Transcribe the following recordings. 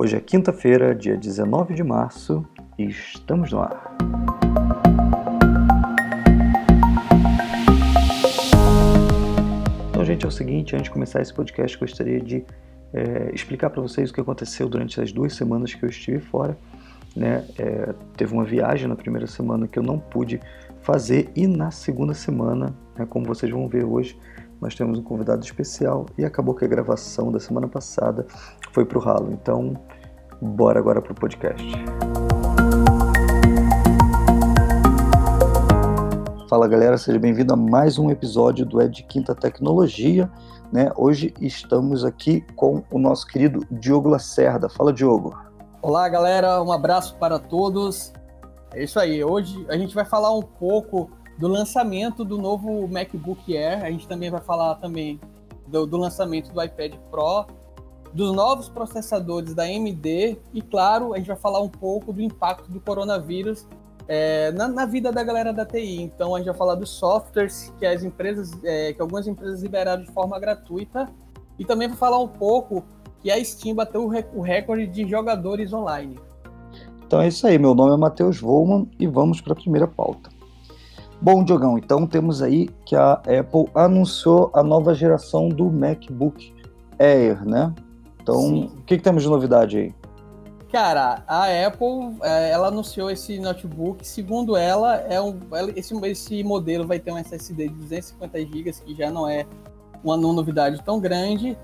Hoje é quinta-feira, dia 19 de março, e estamos no ar. Então, gente, é o seguinte: antes de começar esse podcast, gostaria de é, explicar para vocês o que aconteceu durante as duas semanas que eu estive fora. Né? É, teve uma viagem na primeira semana que eu não pude fazer, e na segunda semana, né, como vocês vão ver hoje, nós temos um convidado especial e acabou que a gravação da semana passada foi para o ralo. Então, bora agora para o podcast. Fala galera, seja bem-vindo a mais um episódio do Ed Quinta Tecnologia. Né? Hoje estamos aqui com o nosso querido Diogo Lacerda. Fala, Diogo. Olá galera, um abraço para todos. É isso aí, hoje a gente vai falar um pouco do lançamento do novo MacBook Air. A gente também vai falar também do, do lançamento do iPad Pro, dos novos processadores da AMD e, claro, a gente vai falar um pouco do impacto do coronavírus é, na, na, vida da galera da TI. Então, a gente vai falar dos softwares que as empresas, é, que algumas empresas liberaram de forma gratuita e também vai falar um pouco que a Steam bateu o recorde de jogadores online. Então é isso aí, meu nome é Matheus Volman e vamos para a primeira pauta. Bom, Diogão, então temos aí que a Apple anunciou a nova geração do MacBook Air, né? Então, Sim. o que, que temos de novidade aí? Cara, a Apple, é, ela anunciou esse notebook. Segundo ela, é um, esse, esse modelo vai ter um SSD de 250 GB, que já não é uma novidade tão grande.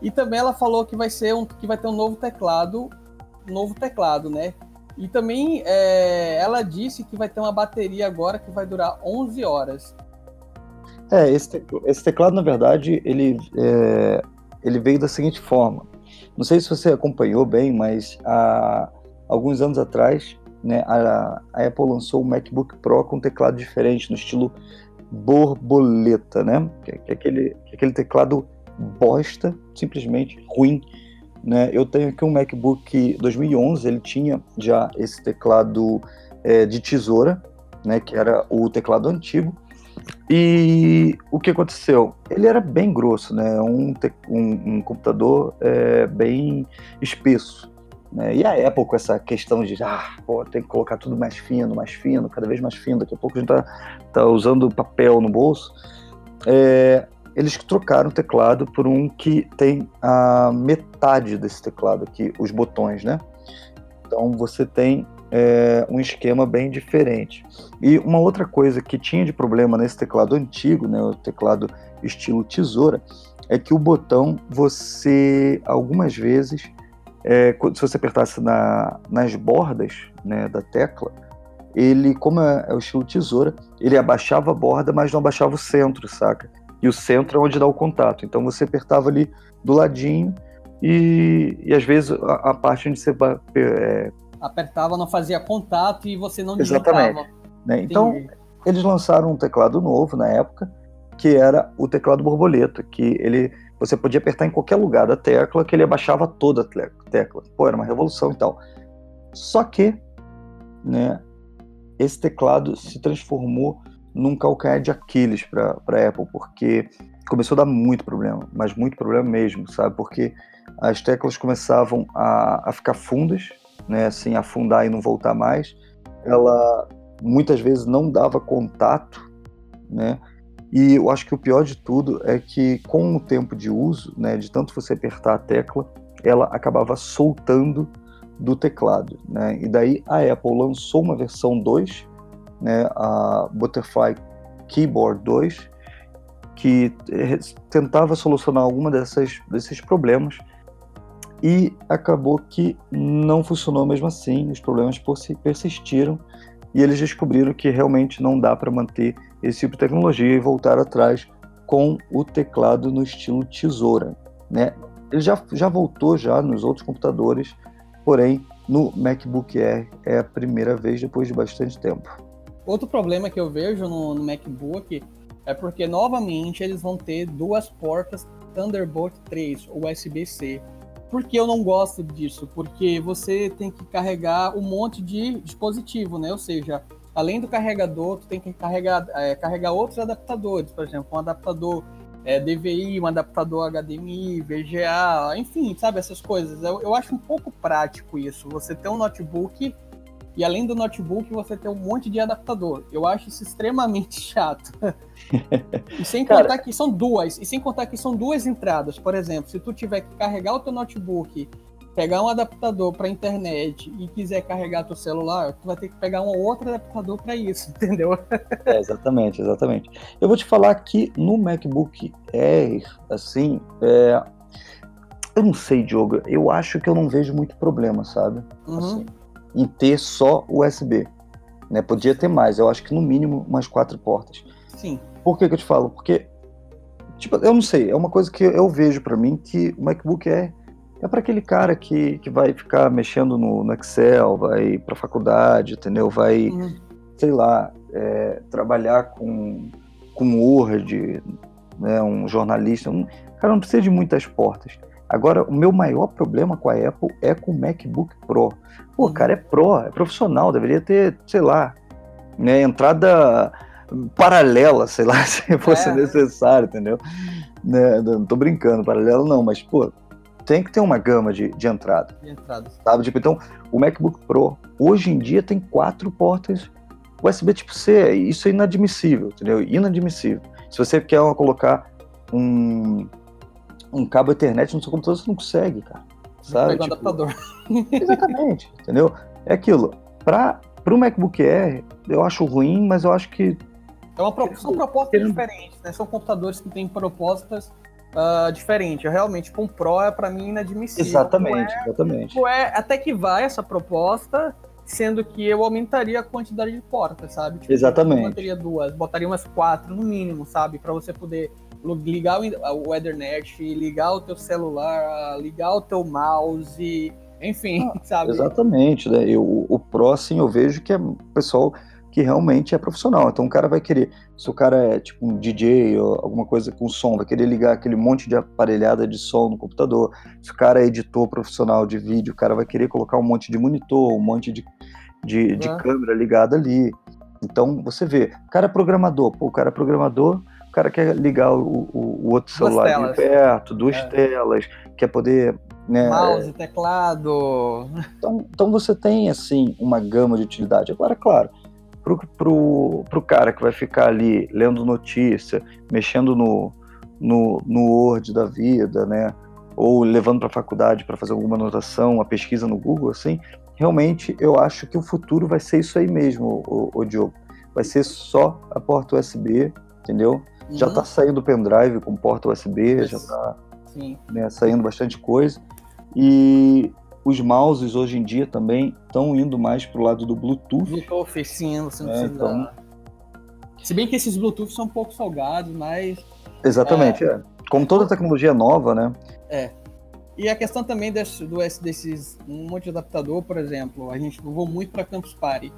E também ela falou que vai ser um, que vai ter um novo teclado, novo teclado, né? E também é, ela disse que vai ter uma bateria agora que vai durar 11 horas. É, esse, teclado, esse teclado, na verdade, ele, é, ele veio da seguinte forma. Não sei se você acompanhou bem, mas há alguns anos atrás, né, a, a Apple lançou o MacBook Pro com um teclado diferente, no estilo borboleta, né? Que, é aquele, que é aquele teclado bosta, simplesmente ruim, né? Eu tenho aqui um MacBook 2011, ele tinha já esse teclado é, de tesoura, né, que era o teclado antigo. E o que aconteceu? Ele era bem grosso, né? um, um, um computador é, bem espesso. Né? E a Apple com essa questão de ah, pô, tem que colocar tudo mais fino, mais fino, cada vez mais fino, daqui a pouco a gente tá, tá usando papel no bolso. É, eles trocaram o teclado por um que tem a metade desse teclado aqui, os botões, né? Então você tem é, um esquema bem diferente. E uma outra coisa que tinha de problema nesse teclado antigo, né, o teclado estilo tesoura, é que o botão você algumas vezes, é, se você apertasse na, nas bordas né, da tecla, ele, como é, é o estilo tesoura, ele abaixava a borda, mas não abaixava o centro, saca? e o centro é onde dá o contato. Então você apertava ali do ladinho e, e às vezes a, a parte onde você é... apertava não fazia contato e você não Exatamente. Né? Então eles lançaram um teclado novo na época que era o teclado borboleta, que ele você podia apertar em qualquer lugar da tecla que ele abaixava toda a tecla. Pô, era uma revolução e tal. Só que, né, esse teclado se transformou num calcanhar de Aquiles para a Apple, porque começou a dar muito problema, mas muito problema mesmo, sabe? Porque as teclas começavam a, a ficar fundas, né? Assim, afundar e não voltar mais. Ela muitas vezes não dava contato, né? E eu acho que o pior de tudo é que com o tempo de uso, né, de tanto você apertar a tecla, ela acabava soltando do teclado, né? E daí a Apple lançou uma versão 2 né, a Butterfly Keyboard 2, que tentava solucionar alguma dessas, desses problemas e acabou que não funcionou mesmo assim, os problemas persistiram e eles descobriram que realmente não dá para manter esse tipo de tecnologia e voltar atrás com o teclado no estilo tesoura, né? Ele já, já voltou já nos outros computadores, porém no MacBook Air é a primeira vez depois de bastante tempo. Outro problema que eu vejo no, no MacBook é porque, novamente, eles vão ter duas portas Thunderbolt 3, ou USB-C. Por que eu não gosto disso? Porque você tem que carregar um monte de dispositivo, né? Ou seja, além do carregador, tu tem que carregar, é, carregar outros adaptadores, por exemplo, um adaptador é, DVI, um adaptador HDMI, VGA, enfim, sabe, essas coisas. Eu, eu acho um pouco prático isso. Você ter um notebook e além do notebook você ter um monte de adaptador. Eu acho isso extremamente chato. e sem Cara... contar que são duas, e sem contar que são duas entradas. Por exemplo, se tu tiver que carregar o teu notebook pegar um adaptador para internet e quiser carregar teu celular, tu vai ter que pegar um outro adaptador para isso, entendeu? É, exatamente, exatamente. Eu vou te falar que no MacBook Air, assim, é... eu não sei, Diogo, eu acho que eu não vejo muito problema, sabe? Uhum. Assim, em ter só USB. Né? Podia ter mais, eu acho que no mínimo umas quatro portas. Sim. Por que, que eu te falo? Porque, tipo, eu não sei, é uma coisa que eu vejo para mim que o MacBook Air é para aquele cara que, que vai ficar mexendo no, no Excel, vai para faculdade, entendeu? Vai, uhum. sei lá, é, trabalhar com, com Word, né, um jornalista. Um, cara, não precisa de muitas portas. Agora, o meu maior problema com a Apple é com o MacBook Pro. Pô, uhum. cara, é Pro, é profissional, deveria ter, sei lá, né, entrada paralela, sei lá, se fosse é. necessário, entendeu? Né, não tô brincando, paralelo não, mas, pô, tem que ter uma gama de, de entrada. De entrada. Sabe? Tipo, então, o MacBook Pro, hoje em dia, tem quatro portas USB tipo C. Isso é inadmissível, entendeu? Inadmissível. Se você quer colocar um, um cabo Ethernet no seu computador, você não consegue, cara. Sabe? Tipo, adaptador. Exatamente, entendeu? É aquilo. Para o MacBook Air, eu acho ruim, mas eu acho que. É uma, são propostas diferentes, né? São computadores que têm propostas uh, diferente. Realmente, com um Pro é para mim inadmissível. Exatamente, é, exatamente. É, até que vai essa proposta, sendo que eu aumentaria a quantidade de portas, sabe? Tipo, exatamente. Eu botaria duas, botaria umas quatro no mínimo, sabe? Para você poder ligar o Ethernet, ligar o teu celular, ligar o teu mouse, enfim, ah, sabe? Exatamente, né? Eu, o Pro, assim, eu vejo que é o pessoal que realmente é profissional. Então o cara vai querer, se o cara é tipo um DJ ou alguma coisa com som, vai querer ligar aquele monte de aparelhada de som no computador. Se o cara é editor profissional de vídeo, o cara vai querer colocar um monte de monitor, um monte de, de, de câmera ligada ali. Então você vê, o cara é programador, pô, o cara é programador, cara quer ligar o, o, o outro duas celular ali perto, duas é. telas, quer poder né? Mouse, teclado. Então, então você tem assim uma gama de utilidade. Agora, claro, pro, pro, pro cara que vai ficar ali lendo notícia, mexendo no, no, no Word da vida, né? Ou levando para a faculdade para fazer alguma anotação, uma pesquisa no Google, assim, realmente eu acho que o futuro vai ser isso aí mesmo, o, o Diogo. Vai ser só a porta USB, entendeu? Uhum. Já está saindo o pendrive com porta USB, isso. já está né, saindo bastante coisa. E os mouses hoje em dia também estão indo mais para o lado do Bluetooth. Bluetooth, sim, você não é, precisa. Então... Se bem que esses Bluetooth são um pouco salgados, mas. Exatamente, é. é. Como toda tecnologia nova, né? É. E a questão também desse, do, desses um monte de adaptador, por exemplo, a gente vou muito para Campus Party.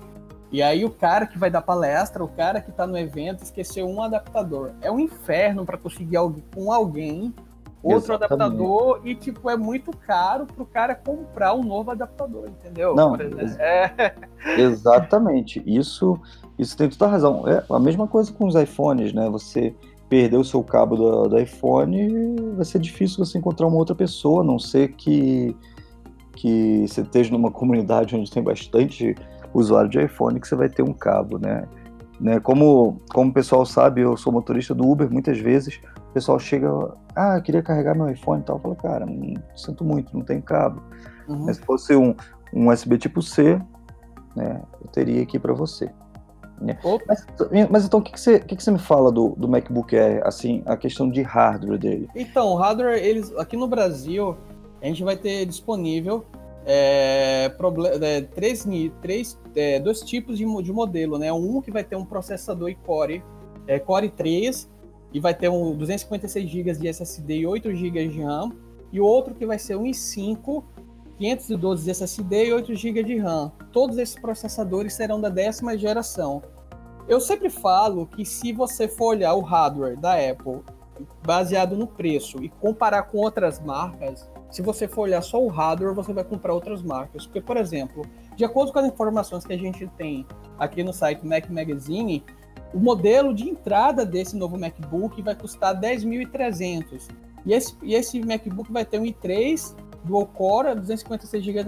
E aí o cara que vai dar palestra, o cara que está no evento, esqueceu um adaptador. É um inferno para conseguir com alguém outro Exatamente. adaptador e, tipo, é muito caro pro cara comprar um novo adaptador, entendeu? Não, é... exatamente. Isso, isso tem toda a razão. É a mesma coisa com os iPhones, né? Você perder o seu cabo do, do iPhone, vai ser difícil você encontrar uma outra pessoa, a não ser que, que você esteja numa comunidade onde tem bastante usuário de iPhone que você vai ter um cabo, né? né? Como, como o pessoal sabe, eu sou motorista do Uber, muitas vezes o pessoal chega, ah, eu queria carregar meu iPhone e tal. Eu falo, cara, não, sinto muito, não tem cabo. Uhum. Mas se fosse um, um USB tipo C, né, eu teria aqui para você. Né? Mas, mas, então, o que, que, você, que, que você me fala do, do MacBook Air, assim, a questão de hardware dele? Então, o hardware, eles, aqui no Brasil, a gente vai ter disponível é, é, três, três, é, dois tipos de, de modelo, né? Um que vai ter um processador Core, é, Core 3 e vai ter um 256 GB de SSD e 8 GB de RAM, e o outro que vai ser um i5 512 de SSD e 8 GB de RAM. Todos esses processadores serão da décima geração. Eu sempre falo que se você for olhar o hardware da Apple baseado no preço e comparar com outras marcas, se você for olhar só o hardware, você vai comprar outras marcas. Porque, por exemplo, de acordo com as informações que a gente tem aqui no site Mac Magazine, o modelo de entrada desse novo MacBook vai custar 10.300. E esse, e esse MacBook vai ter um i3 dual core, 256 GB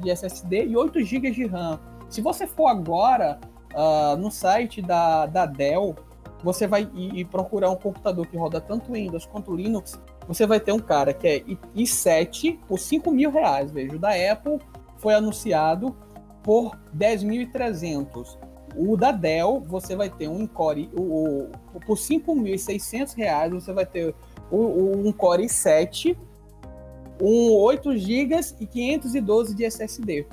de SSD e 8 GB de RAM. Se você for agora uh, no site da, da Dell, você vai procurar um computador que roda tanto Windows quanto Linux, você vai ter um cara que é i7 por 5 mil reais. Veja, o da Apple foi anunciado por 10.300. O da Dell, você vai ter um Core, o, o, por 5.600 reais, você vai ter o, o, um Core i7, um 8 GB e 512 de SSD.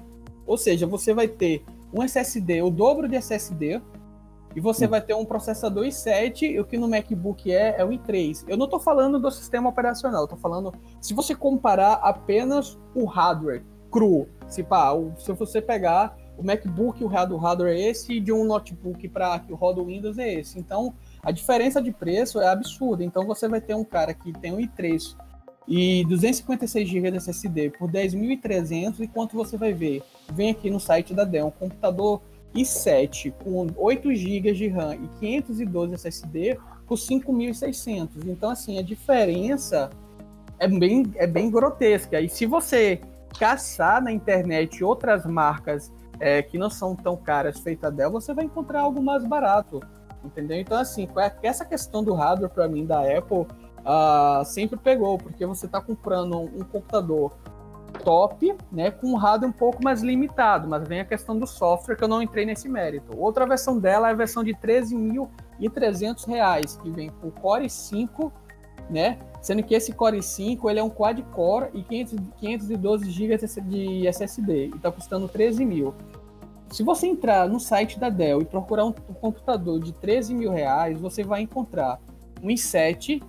Ou seja, você vai ter um SSD, o dobro de SSD, e você hum. vai ter um processador i7, e o que no MacBook é, é o i3. Eu não estou falando do sistema operacional, estou falando. Se você comparar apenas o hardware cru, se, pá, se você pegar o MacBook, o hardware é esse, e de um notebook para que roda o Windows é esse. Então, a diferença de preço é absurda. Então, você vai ter um cara que tem um i3 e 256 GB de SSD por 10.300, enquanto você vai ver, vem aqui no site da Dell, um computador i7 com 8 GB de RAM e 512 SSD por 5.600. Então, assim, a diferença é bem, é bem grotesca. E se você caçar na internet outras marcas é, que não são tão caras feitas Dell, você vai encontrar algo mais barato. Entendeu? Então, assim, essa questão do hardware, para mim, da Apple, uh, sempre pegou, porque você está comprando um computador top, né, com um hardware um pouco mais limitado, mas vem a questão do software que eu não entrei nesse mérito. Outra versão dela é a versão de 13.300 reais, que vem com Core 5, né, sendo que esse Core 5 ele é um quad core e 500, 512 GB de SSD e está custando 13 mil. Se você entrar no site da Dell e procurar um, um computador de 13 mil reais, você vai encontrar um i7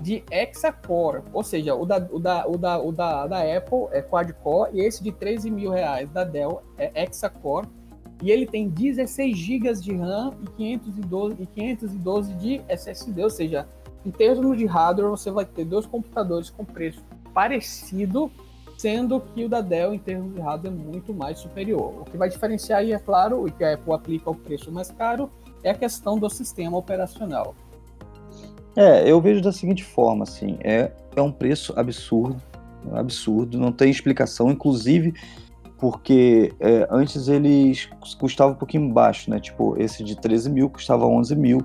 de hexa-core, ou seja, o da, o da, o da, o da, da Apple é quad-core e esse de 13 mil reais da Dell é hexa-core e ele tem 16 GB de RAM e 512, e 512 de SSD, ou seja, em termos de hardware você vai ter dois computadores com preço parecido, sendo que o da Dell em termos de hardware é muito mais superior. O que vai diferenciar aí, é claro, o que a Apple aplica o preço mais caro é a questão do sistema operacional. É, eu vejo da seguinte forma, assim, é, é um preço absurdo, absurdo, não tem explicação, inclusive porque é, antes eles custavam um pouquinho baixo, né? Tipo, esse de 13 mil custava 11 mil,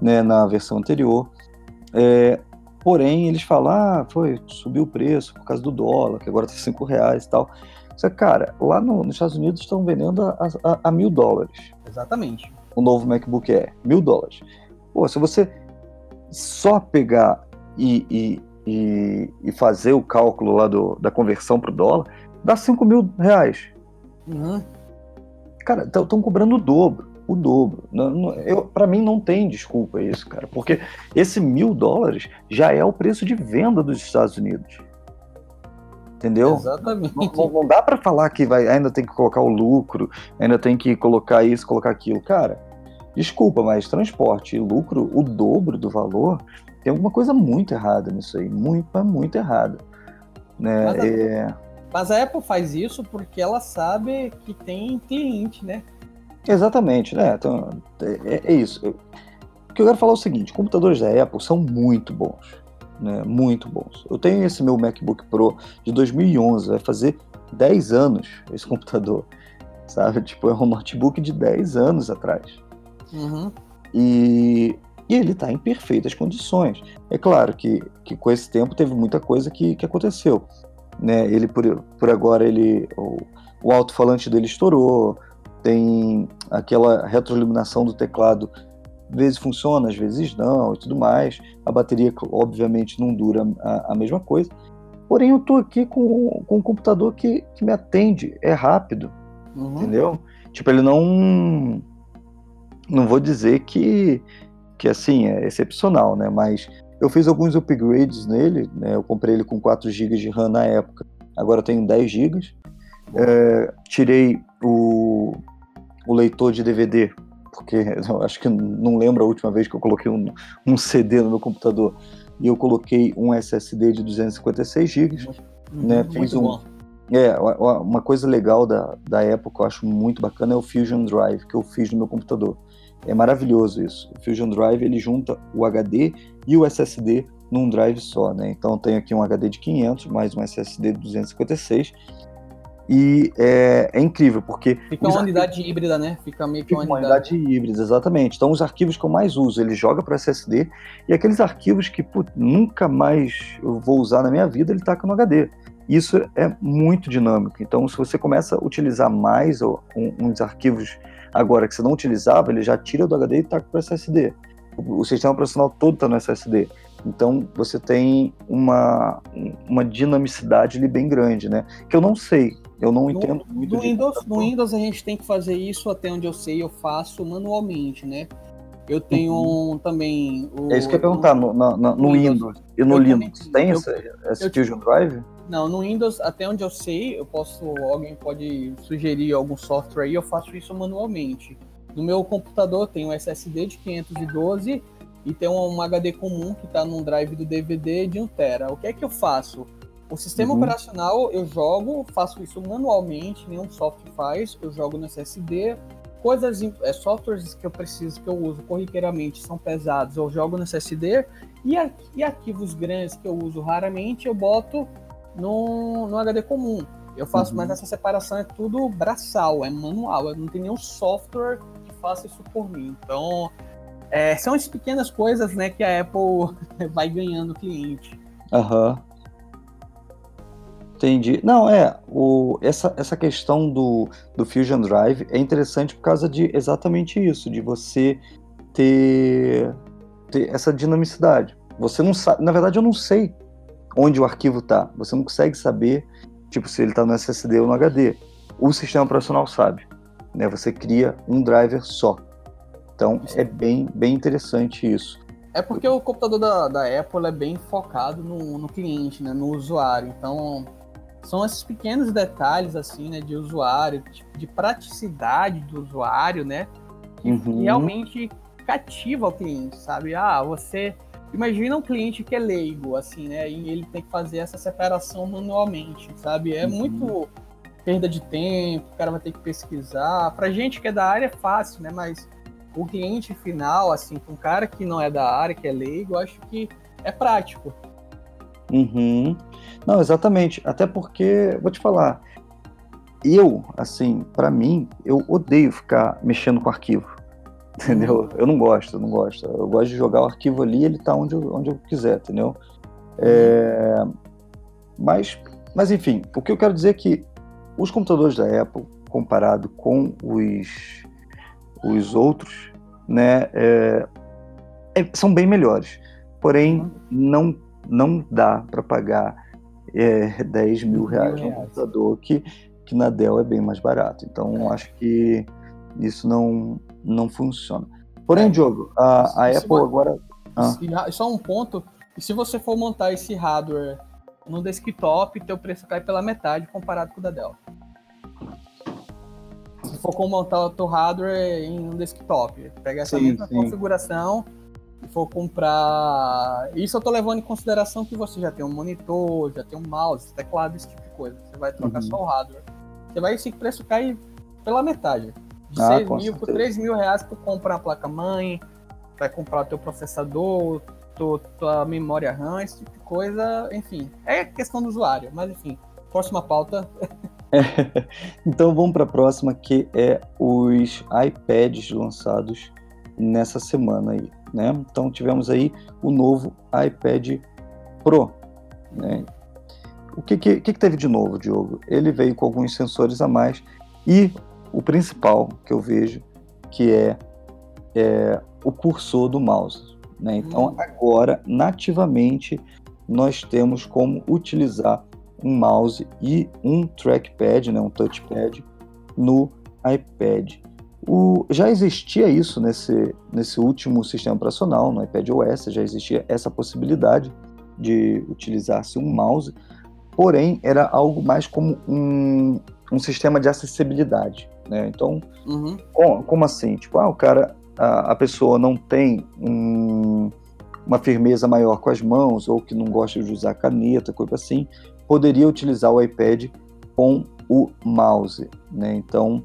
né, na versão anterior. É, porém, eles falam, ah, foi, subiu o preço por causa do dólar, que agora tá 5 reais e tal. Só que, cara, lá no, nos Estados Unidos estão vendendo a, a, a, mil dólares. Exatamente. O novo MacBook Air, mil dólares. Pô, se você só pegar e, e, e, e e o cálculo lá do, da conversão para o dólar, dá 5 mil reais. Uhum. Cara, estão cobrando o dobro. O dobro. Para mim não tem desculpa isso, cara. Porque esse mil dólares já é o preço de venda dos Estados Unidos. Entendeu? Exatamente. Não, não dá para falar que vai, ainda tem que colocar o lucro, ainda tem que colocar isso, colocar aquilo. Cara, Desculpa, mas transporte e lucro, o dobro do valor, tem alguma coisa muito errada nisso aí. Muito, muito errada. Né? Mas, a, é... mas a Apple faz isso porque ela sabe que tem cliente, né? Exatamente, né? Então, é, é isso. O que eu quero falar é o seguinte: computadores da Apple são muito bons. Né? Muito bons. Eu tenho esse meu MacBook Pro de 2011, vai fazer 10 anos esse computador. Sabe? Tipo, é um notebook de 10 anos atrás. Uhum. E, e, ele está em perfeitas condições. É claro que, que com esse tempo teve muita coisa que, que aconteceu. Né? Ele, por, por agora, ele o, o alto-falante dele estourou, tem aquela retroiluminação do teclado, às vezes funciona, às vezes não, e tudo mais. A bateria, obviamente, não dura a, a mesma coisa. Porém, eu estou aqui com, com um computador que, que me atende, é rápido, uhum. entendeu? Tipo, ele não não vou dizer que, que assim, é excepcional, né? Mas eu fiz alguns upgrades nele, né? Eu comprei ele com 4 GB de RAM na época, agora eu tenho 10 GB. É, tirei o, o leitor de DVD, porque eu acho que não lembro a última vez que eu coloquei um, um CD no meu computador. E eu coloquei um SSD de 256 GB, uhum, né? Fiz um, bom. É, uma coisa legal da, da época, eu acho muito bacana, é o Fusion Drive, que eu fiz no meu computador É maravilhoso isso. O Fusion Drive ele junta o HD e o SSD num drive só, né? Então tem aqui um HD de 500 mais um SSD de 256 e é, é incrível porque fica uma unidade arquivos... híbrida, né? Fica meio que uma, uma unidade... unidade híbrida, exatamente. Então os arquivos que eu mais uso ele joga para SSD e aqueles arquivos que putz, nunca mais eu vou usar na minha vida ele taca no HD. Isso é muito dinâmico. Então se você começa a utilizar mais uns arquivos agora que você não utilizava, ele já tira do HD e taca para SSD. O sistema operacional todo está no SSD. Então você tem uma, uma dinamicidade ali bem grande, né? Que eu não sei, eu não no, entendo muito. No Windows, no Windows a gente tem que fazer isso até onde eu sei, eu faço manualmente, né? Eu tenho uhum. também. O, é isso que eu ia perguntar, no, no, no, Windows, Windows, e no Linux, também, tem eu, esse, esse eu, Fusion Drive? Não, no Windows, até onde eu sei, eu posso. Alguém pode sugerir algum software aí, eu faço isso manualmente. No meu computador tem um SSD de 512 e tem um, HD comum que está num drive do DVD de 1 tera. O que é que eu faço? O sistema uhum. operacional eu jogo, faço isso manualmente, nenhum software faz, eu jogo no SSD. Coisas, é, softwares que eu preciso, que eu uso corriqueiramente, são pesados, eu jogo no SSD. E, e arquivos grandes que eu uso raramente, eu boto no, no HD comum. Eu faço, uhum. mas essa separação é tudo braçal, é manual, eu não tem nenhum software que faça isso por mim. Então, é, são as pequenas coisas né, que a Apple vai ganhando cliente. Aham. Uhum. Entendi. Não, é, o, essa, essa questão do, do Fusion Drive é interessante por causa de exatamente isso, de você ter, ter essa dinamicidade. Você não sabe, na verdade eu não sei onde o arquivo está. Você não consegue saber, tipo, se ele está no SSD ou no HD. O sistema operacional sabe. Né? Você cria um driver só. Então é bem, bem interessante isso. É porque o computador da, da Apple é bem focado no, no cliente, né, no usuário. Então são esses pequenos detalhes assim, né, de usuário, de, de praticidade do usuário, né, que uhum. realmente cativa o cliente, sabe? Ah, você imagina um cliente que é leigo, assim, né, e ele tem que fazer essa separação manualmente, sabe? É uhum. muito perda de tempo, o cara vai ter que pesquisar. Pra gente que é da área é fácil, né, mas o cliente final, assim, com um cara que não é da área, que é leigo, acho que é prático. Uhum. Não, exatamente. Até porque, vou te falar, eu, assim, para mim, eu odeio ficar mexendo com arquivo. Entendeu? Uhum. Eu não gosto, eu não gosto. Eu gosto de jogar o arquivo ali e ele tá onde eu, onde eu quiser, entendeu? É... Mas, mas, enfim, o que eu quero dizer é que os computadores da Apple, comparado com os os outros, né, é, é, são bem melhores. Porém, uhum. não, não dá para pagar é, 10 mil reais no computador, que, que na Dell é bem mais barato. Então, é. acho que isso não, não funciona. Porém, é. Diogo, a, a Apple você... agora. Ah. Só um ponto: se você for montar esse hardware no desktop, teu preço cai pela metade comparado com o da Dell se for como montar o teu hardware em um desktop. Pega essa sim, mesma sim. configuração e for comprar. Isso eu tô levando em consideração que você já tem um monitor, já tem um mouse, teclado, esse tipo de coisa. Você vai trocar uhum. só o hardware. Você vai esse preço cair pela metade. De ah, 6 mil por 3 mil reais tu compra a placa-mãe, vai comprar o teu processador, tua, tua memória RAM, esse tipo de coisa, enfim. É questão do usuário, mas enfim. Próxima pauta. então vamos para a próxima, que é os iPads lançados nessa semana aí, né? Então tivemos aí o novo iPad Pro, né? O que, que, que teve de novo, Diogo? Ele veio com alguns sensores a mais e o principal que eu vejo, que é, é o cursor do mouse. Né? Então hum. agora, nativamente, nós temos como utilizar um mouse e um trackpad, né, um touchpad, no iPad. O, já existia isso nesse, nesse último sistema operacional, no iPad OS, já existia essa possibilidade de utilizar-se um mouse, porém era algo mais como um, um sistema de acessibilidade. Né? Então, uhum. como, como, assim? Tipo, ah, o cara, a, a pessoa não tem um, uma firmeza maior com as mãos, ou que não gosta de usar caneta, coisa assim, poderia utilizar o iPad com o mouse, né? Então,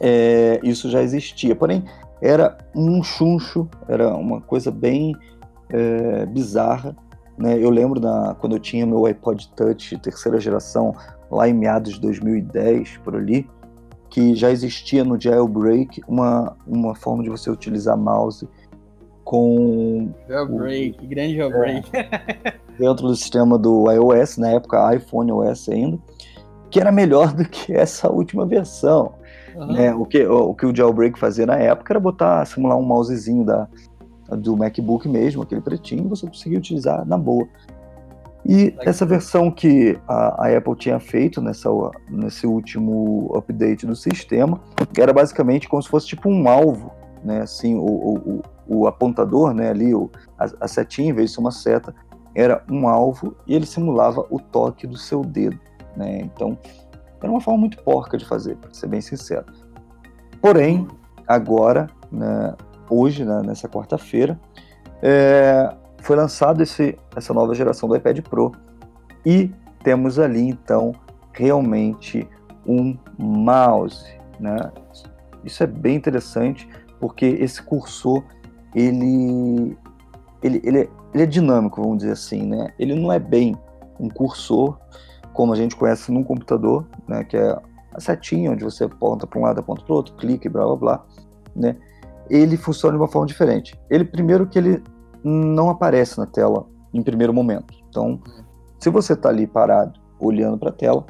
é, isso já existia. Porém, era um chuncho, era uma coisa bem é, bizarra. Né? Eu lembro na, quando eu tinha meu iPod Touch terceira geração, lá em meados de 2010, por ali, que já existia no jailbreak uma, uma forma de você utilizar mouse com. Jailbreak, o, grande jailbreak. É, dentro do sistema do iOS, na época iPhone OS ainda, que era melhor do que essa última versão. Uhum. Né? O, que, o, o que o jailbreak fazia na época era botar, simular um mousezinho da, do MacBook mesmo, aquele pretinho, você conseguia utilizar na boa. E essa versão que a, a, Apple tinha feito nessa, nesse último update do sistema era basicamente como se fosse tipo um alvo, né? Assim, o, o, o apontador, né? Ali, o, a, a setinha, em vez de ser uma seta, era um alvo e ele simulava o toque do seu dedo, né? Então, era uma forma muito porca de fazer, para ser bem sincero. Porém, agora, né, hoje, né, nessa quarta-feira, é, foi lançado esse, essa nova geração do iPad Pro e temos ali então realmente um mouse, né? Isso é bem interessante porque esse cursor ele ele, ele, é, ele é dinâmico, vamos dizer assim, né? Ele não é bem um cursor como a gente conhece num computador, né? Que é a setinha onde você aponta para um lado, aponta para o outro, clica e blá blá blá, né? Ele funciona de uma forma diferente. Ele primeiro que ele não aparece na tela em primeiro momento. Então, se você está ali parado, olhando para a tela,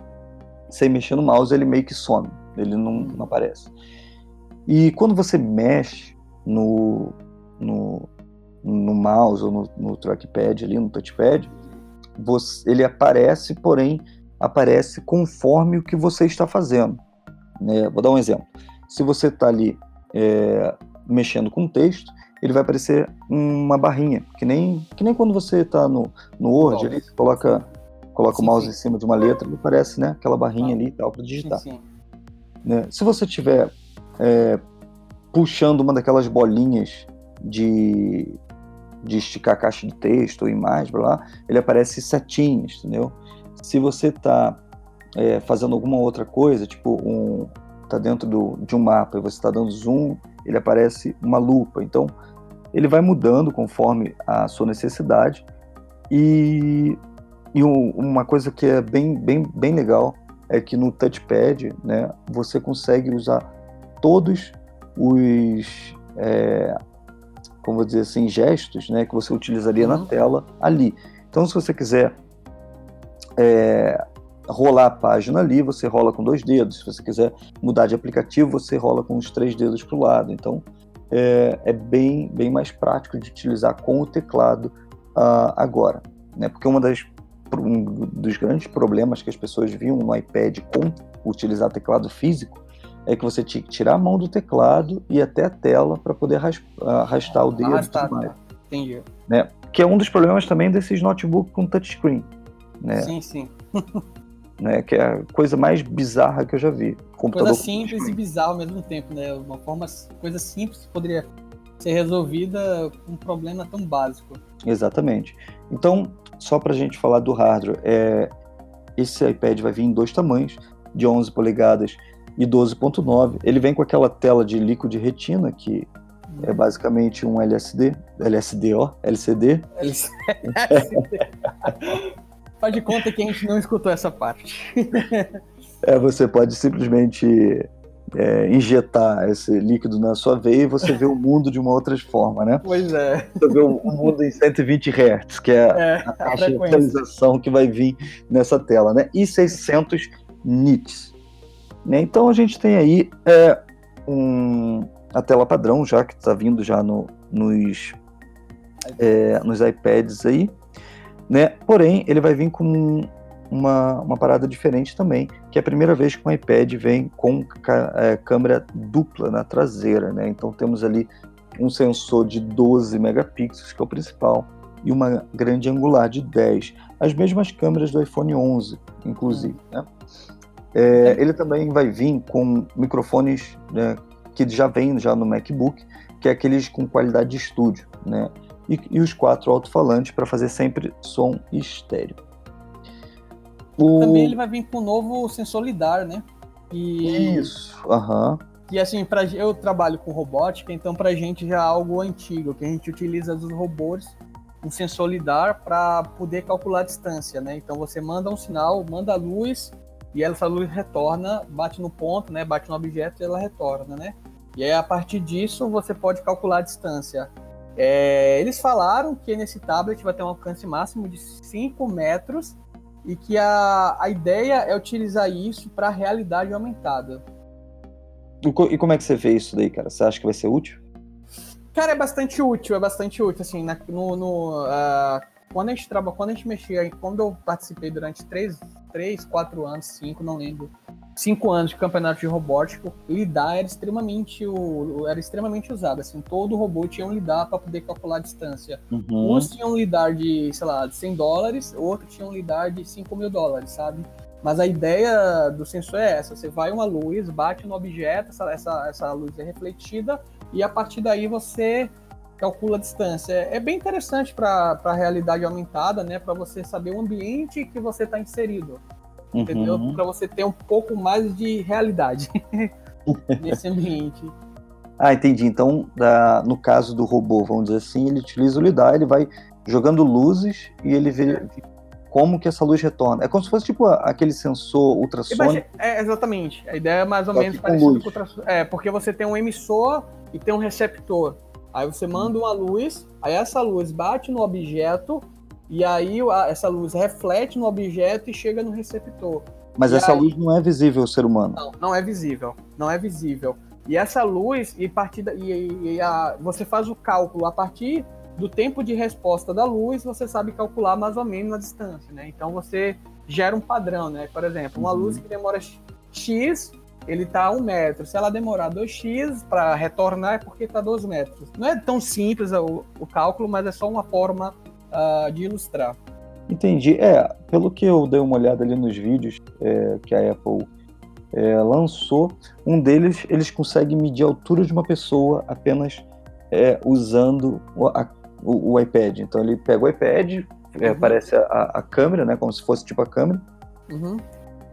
sem mexer no mouse, ele meio que some, ele não, não aparece. E quando você mexe no, no, no mouse ou no, no trackpad ali, no touchpad, você, ele aparece, porém aparece conforme o que você está fazendo. Né? Vou dar um exemplo. Se você está ali é, mexendo com texto, ele vai aparecer uma barrinha, que nem, que nem quando você está no, no Word, ali, você coloca, coloca sim, o mouse sim. em cima de uma letra, ele aparece né, aquela barrinha ah. ali e tal para digitar. Sim, né? Se você estiver é, puxando uma daquelas bolinhas de, de esticar a caixa de texto ou imagem, blá, ele aparece setinhas, entendeu? Se você está é, fazendo alguma outra coisa, tipo um está dentro do, de um mapa e você está dando zoom, ele aparece uma lupa. Então, ele vai mudando conforme a sua necessidade. E, e uma coisa que é bem, bem, bem legal é que no touchpad né, você consegue usar todos os, é, como vou dizer assim, gestos né, que você utilizaria uhum. na tela ali. Então, se você quiser é, rolar a página ali, você rola com dois dedos. Se você quiser mudar de aplicativo, você rola com os três dedos para o lado. Então, é, é, bem, bem mais prático de utilizar com o teclado uh, agora. Né? Porque uma das, um dos grandes problemas que as pessoas viam no iPad com utilizar teclado físico é que você tinha que tirar a mão do teclado e até a tela para poder arrastar o dedo. Arrastar, mais, entendi. Né? Que é um dos problemas também desses notebooks com touchscreen. Né? Sim, sim. né? Que é a coisa mais bizarra que eu já vi. Computador coisa simples e bizarra ao mesmo tempo, né? Uma forma, coisa simples poderia ser resolvida com um problema tão básico. Exatamente. Então, só para a gente falar do hardware, é, esse iPad vai vir em dois tamanhos, de 11 polegadas e 12.9. Ele vem com aquela tela de líquido de retina que é basicamente um LSD, LSD, ó, LCD. LCD. Faz de conta que a gente não escutou essa parte. é, você pode simplesmente é, injetar esse líquido na sua veia e você vê o mundo de uma outra forma, né? Pois é. Você vê o mundo em 120 Hz, que é, é a taxa de atualização que vai vir nessa tela, né? E 600 nits. Né? Então a gente tem aí é, um, a tela padrão já que está vindo já no, nos, é, nos iPads aí. Né? Porém, ele vai vir com uma, uma parada diferente também, que é a primeira vez que o iPad vem com é, câmera dupla na traseira. Né? Então temos ali um sensor de 12 megapixels, que é o principal, e uma grande angular de 10. As mesmas câmeras do iPhone 11, inclusive. Né? É, ele também vai vir com microfones né, que já vem já no MacBook, que é aqueles com qualidade de estúdio. Né? E, e os quatro alto-falantes para fazer sempre som estéreo. O... Também ele vai vir com o novo sensor lidar, né? E... Isso, aham. Uhum. que assim, pra, eu trabalho com robótica, então pra gente já é algo antigo, que a gente utiliza os robôs, um sensor lidar para poder calcular a distância, né? Então você manda um sinal, manda a luz e essa luz retorna, bate no ponto, né? Bate no objeto e ela retorna, né? E aí a partir disso você pode calcular a distância. É, eles falaram que nesse tablet vai ter um alcance máximo de 5 metros e que a, a ideia é utilizar isso para realidade aumentada. E como é que você vê isso daí, cara? Você acha que vai ser útil? Cara, é bastante útil, é bastante útil. Assim, na, no, no uh, quando a gente trabalha, quando a gente mexia, quando eu participei durante três, três, quatro anos, cinco, não lembro, cinco anos de campeonato de robótico, lidar era extremamente, o, era extremamente usado. Assim, todo robô tinha um lidar para poder calcular a distância. Uhum. Uns tinham um lidar de, sei lá, de 100 dólares, outro tinha um lidar de 5 mil dólares, sabe? Mas a ideia do sensor é essa: você vai uma luz, bate no objeto, essa, essa, essa luz é refletida, e a partir daí você calcula a distância. É, é bem interessante para a realidade aumentada, né? Para você saber o ambiente que você está inserido. Uhum. Entendeu? Para você ter um pouco mais de realidade nesse ambiente. Ah, entendi. Então, no caso do robô, vamos dizer assim, ele utiliza o lidar, ele vai jogando luzes e ele vê como que essa luz retorna. É como se fosse tipo aquele sensor ultrassônico. É, exatamente. A ideia é mais ou menos parecida com ultrassônico. É, porque você tem um emissor e tem um receptor. Aí você manda uma luz, aí essa luz bate no objeto e aí essa luz reflete no objeto e chega no receptor. Mas e essa aí... luz não é visível ao ser humano. Não, não é visível. Não é visível. E essa luz, e, partida, e, e a, você faz o cálculo a partir do tempo de resposta da luz, você sabe calcular mais ou menos a distância, né? Então você gera um padrão, né? Por exemplo, uma uhum. luz que demora X, ele está a um metro. Se ela demorar 2x para retornar, é porque está 2 metros. Não é tão simples o, o, cálculo, mas é só uma forma uh, de ilustrar. Entendi. É, pelo que eu dei uma olhada ali nos vídeos é, que a Apple é, lançou, um deles eles conseguem medir a altura de uma pessoa apenas é, usando a, o, o, iPad. Então ele pega o iPad, é, uhum. aparece a, a, câmera, né, como se fosse tipo a câmera. Uhum.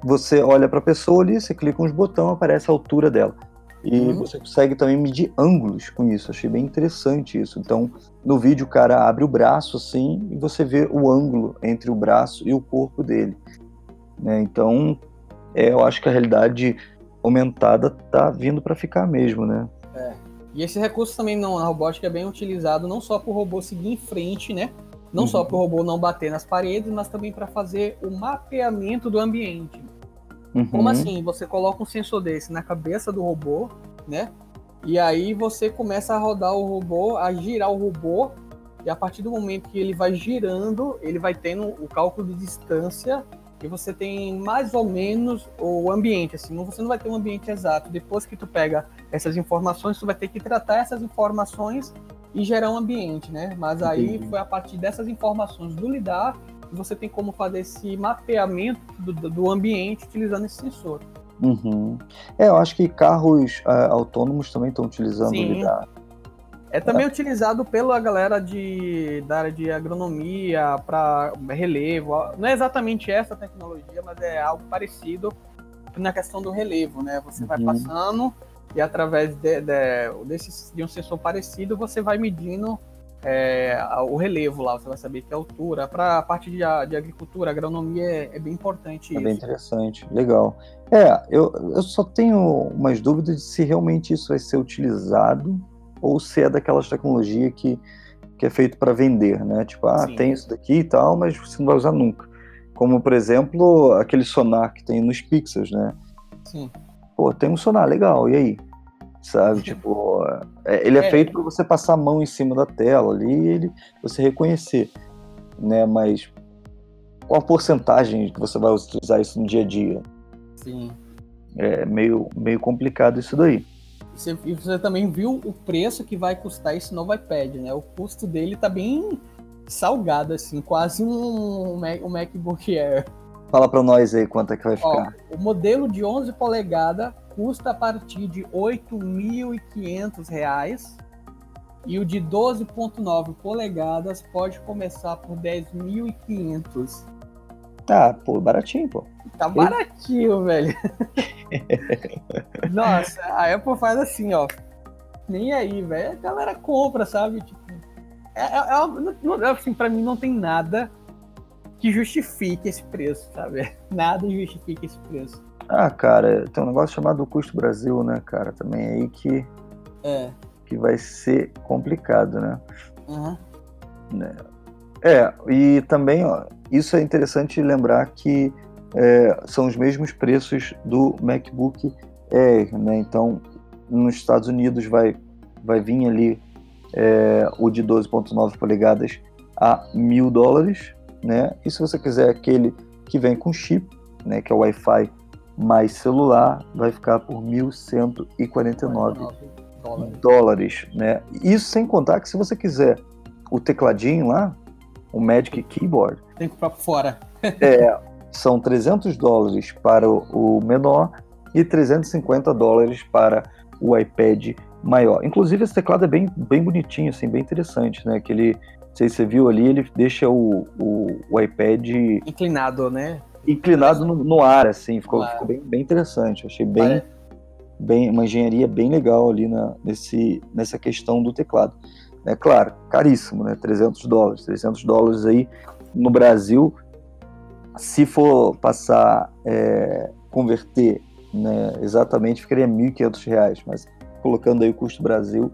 Você olha para a pessoa ali, você clica uns botões, aparece a altura dela. E uhum. você consegue também medir ângulos com isso. Achei bem interessante isso. Então, no vídeo, o cara abre o braço assim e você vê o ângulo entre o braço e o corpo dele. Né? Então, é, eu acho que a realidade aumentada tá vindo para ficar mesmo, né? É. E esse recurso também não, na robótica é bem utilizado não só para o robô seguir em frente, né? Não uhum. só para o robô não bater nas paredes, mas também para fazer o mapeamento do ambiente. Uhum. Como assim? Você coloca um sensor desse na cabeça do robô, né? E aí você começa a rodar o robô, a girar o robô, e a partir do momento que ele vai girando, ele vai tendo o cálculo de distância e você tem mais ou menos o ambiente, assim, você não vai ter um ambiente exato. Depois que tu pega essas informações, tu vai ter que tratar essas informações e gerar um ambiente, né? Mas aí Entendi. foi a partir dessas informações do lidar que você tem como fazer esse mapeamento do, do ambiente utilizando esse sensor. Uhum. É, eu acho que carros uh, autônomos também estão utilizando Sim. lidar. É também utilizado pela galera de, da área de agronomia para relevo. Não é exatamente essa tecnologia, mas é algo parecido na questão do relevo, né? Você uhum. vai passando e através de, de, desse, de um sensor parecido você vai medindo é, o relevo lá, você vai saber que é altura. Para a parte de, de, agricultura, agronomia é, é, bem importante. É isso. bem interessante, legal. É, eu, eu só tenho umas dúvidas de se realmente isso vai ser utilizado ou se é daquelas tecnologias que, que é feito para vender, né? Tipo, ah, Sim. tem isso daqui e tal, mas você não vai usar nunca. Como, por exemplo, aquele sonar que tem nos Pixels, né? Sim. Pô, tem um sonar legal, e aí? Sabe, tipo, é, ele é, é. feito para você passar a mão em cima da tela ali e ele, você reconhecer, né? Mas qual a porcentagem que você vai utilizar isso no dia a dia? Sim. É meio, meio complicado isso daí. Você, e você também viu o preço que vai custar esse novo iPad, né? O custo dele tá bem salgado, assim, quase um, um MacBook Air. Fala para nós aí quanto é que vai ficar. Ó, o modelo de 11 polegadas custa a partir de R$ 8.500 e o de 12.9 polegadas pode começar por 10.500. Tá, pô, baratinho, pô. Tá baratinho, velho. Nossa, a Apple faz assim, ó. Nem aí, velho. A galera compra, sabe? Tipo, é, é, é, assim, pra mim não tem nada que justifique esse preço, sabe? Nada justifique esse preço. Ah, cara, tem um negócio chamado custo Brasil, né, cara? Também aí que. É. Que vai ser complicado, né? Uhum. É, e também, ó, isso é interessante lembrar que é, são os mesmos preços do MacBook Air, né? Então, nos Estados Unidos vai, vai vir ali é, o de 12.9 polegadas a mil dólares, né? E se você quiser aquele que vem com chip, né, que é o Wi-Fi mais celular, vai ficar por 1.149 dólares. dólares, né? Isso sem contar que se você quiser o tecladinho lá, o Magic Keyboard, tem que para fora. é, são 300 dólares para o menor e 350 dólares para o iPad maior. Inclusive esse teclado é bem, bem bonitinho, assim, bem interessante, né? Que ele, não sei se você viu ali, ele deixa o, o, o iPad inclinado, né? Inclinado no, no ar, assim, ficou, ficou bem, bem interessante. achei bem, bem uma engenharia bem legal ali na, nesse, nessa questão do teclado. É claro, caríssimo, né? 300 dólares, 300 dólares aí no Brasil, se for passar, é, converter né, exatamente, ficaria R$ 1.500, mas colocando aí o custo Brasil,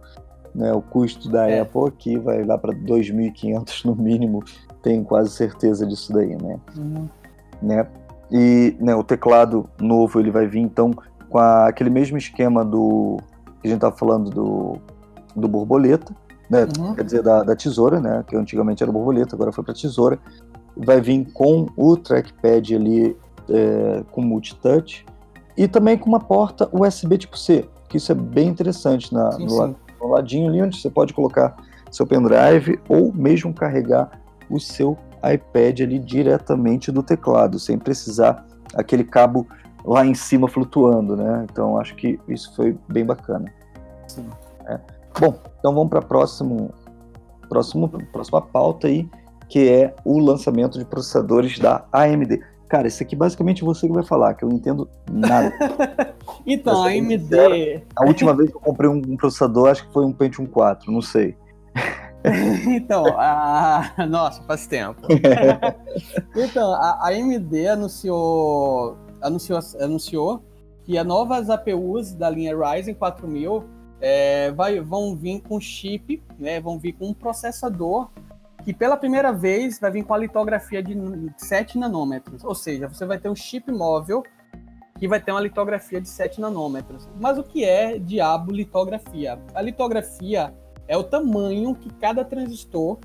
né, o custo da é. Apple aqui vai lá para 2.500 no mínimo, tenho quase certeza disso daí, né? Uhum. né? E né, o teclado novo ele vai vir então com a, aquele mesmo esquema do que a gente estava falando do, do borboleta, né? Uhum. Quer dizer, da, da, tesoura, né? Que antigamente era borboleta, agora foi para tesoura. Vai vir com o trackpad ali é, com multitouch e também com uma porta USB tipo C, que isso é bem interessante na, sim, no, sim. no ladinho ali, onde você pode colocar seu pendrive ou mesmo carregar o seu iPad ali diretamente do teclado, sem precisar aquele cabo lá em cima flutuando, né? Então acho que isso foi bem bacana. Sim. É. Bom, então vamos para próximo, próximo, próxima pauta aí, que é o lançamento de processadores da AMD. Cara, isso aqui basicamente você que vai falar, que eu não entendo nada. então, a AMD. Sincero, a última vez que eu comprei um, processador, acho que foi um Pentium 4, não sei. então, a... nossa, faz tempo. então, a AMD anunciou, anunciou, anunciou que as novas APUs da linha Ryzen 4000 é, vai, vão vir com chip, né, vão vir com um processador que pela primeira vez vai vir com a litografia de 7 nanômetros. Ou seja, você vai ter um chip móvel que vai ter uma litografia de 7 nanômetros. Mas o que é diabo litografia? A litografia é o tamanho que cada transistor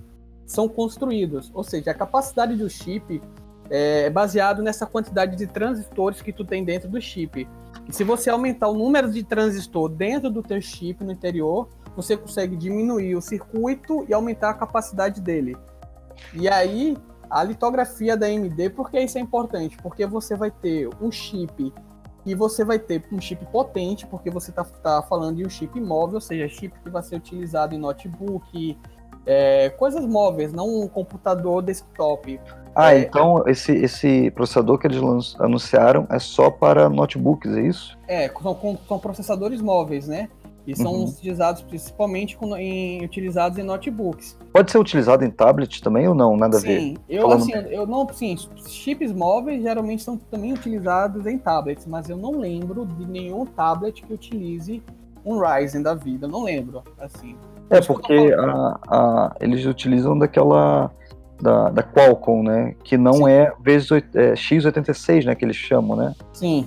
são construídos. Ou seja, a capacidade do chip é baseado nessa quantidade de transistores que tu tem dentro do chip. Se você aumentar o número de transistor dentro do teu chip no interior, você consegue diminuir o circuito e aumentar a capacidade dele. E aí, a litografia da AMD, por que isso é importante? Porque você vai ter um chip e você vai ter um chip potente, porque você está tá falando de um chip móvel, ou seja, chip que vai ser utilizado em notebook, é, coisas móveis, não um computador desktop. Ah, é, então esse, esse processador que eles anunciaram é só para notebooks, é isso? É, são, são processadores móveis, né? E são uhum. utilizados principalmente em, utilizados em notebooks. Pode ser utilizado em tablet também ou não? Nada sim, a ver? Sim, eu Falando... assim, eu não, sim, chips móveis geralmente são também utilizados em tablets, mas eu não lembro de nenhum tablet que utilize um Ryzen da vida, eu não lembro, assim. É, porque a, a, eles utilizam daquela da, da Qualcomm, né? Que não Sim. é vezes é, x86, né? Que eles chamam, né? Sim.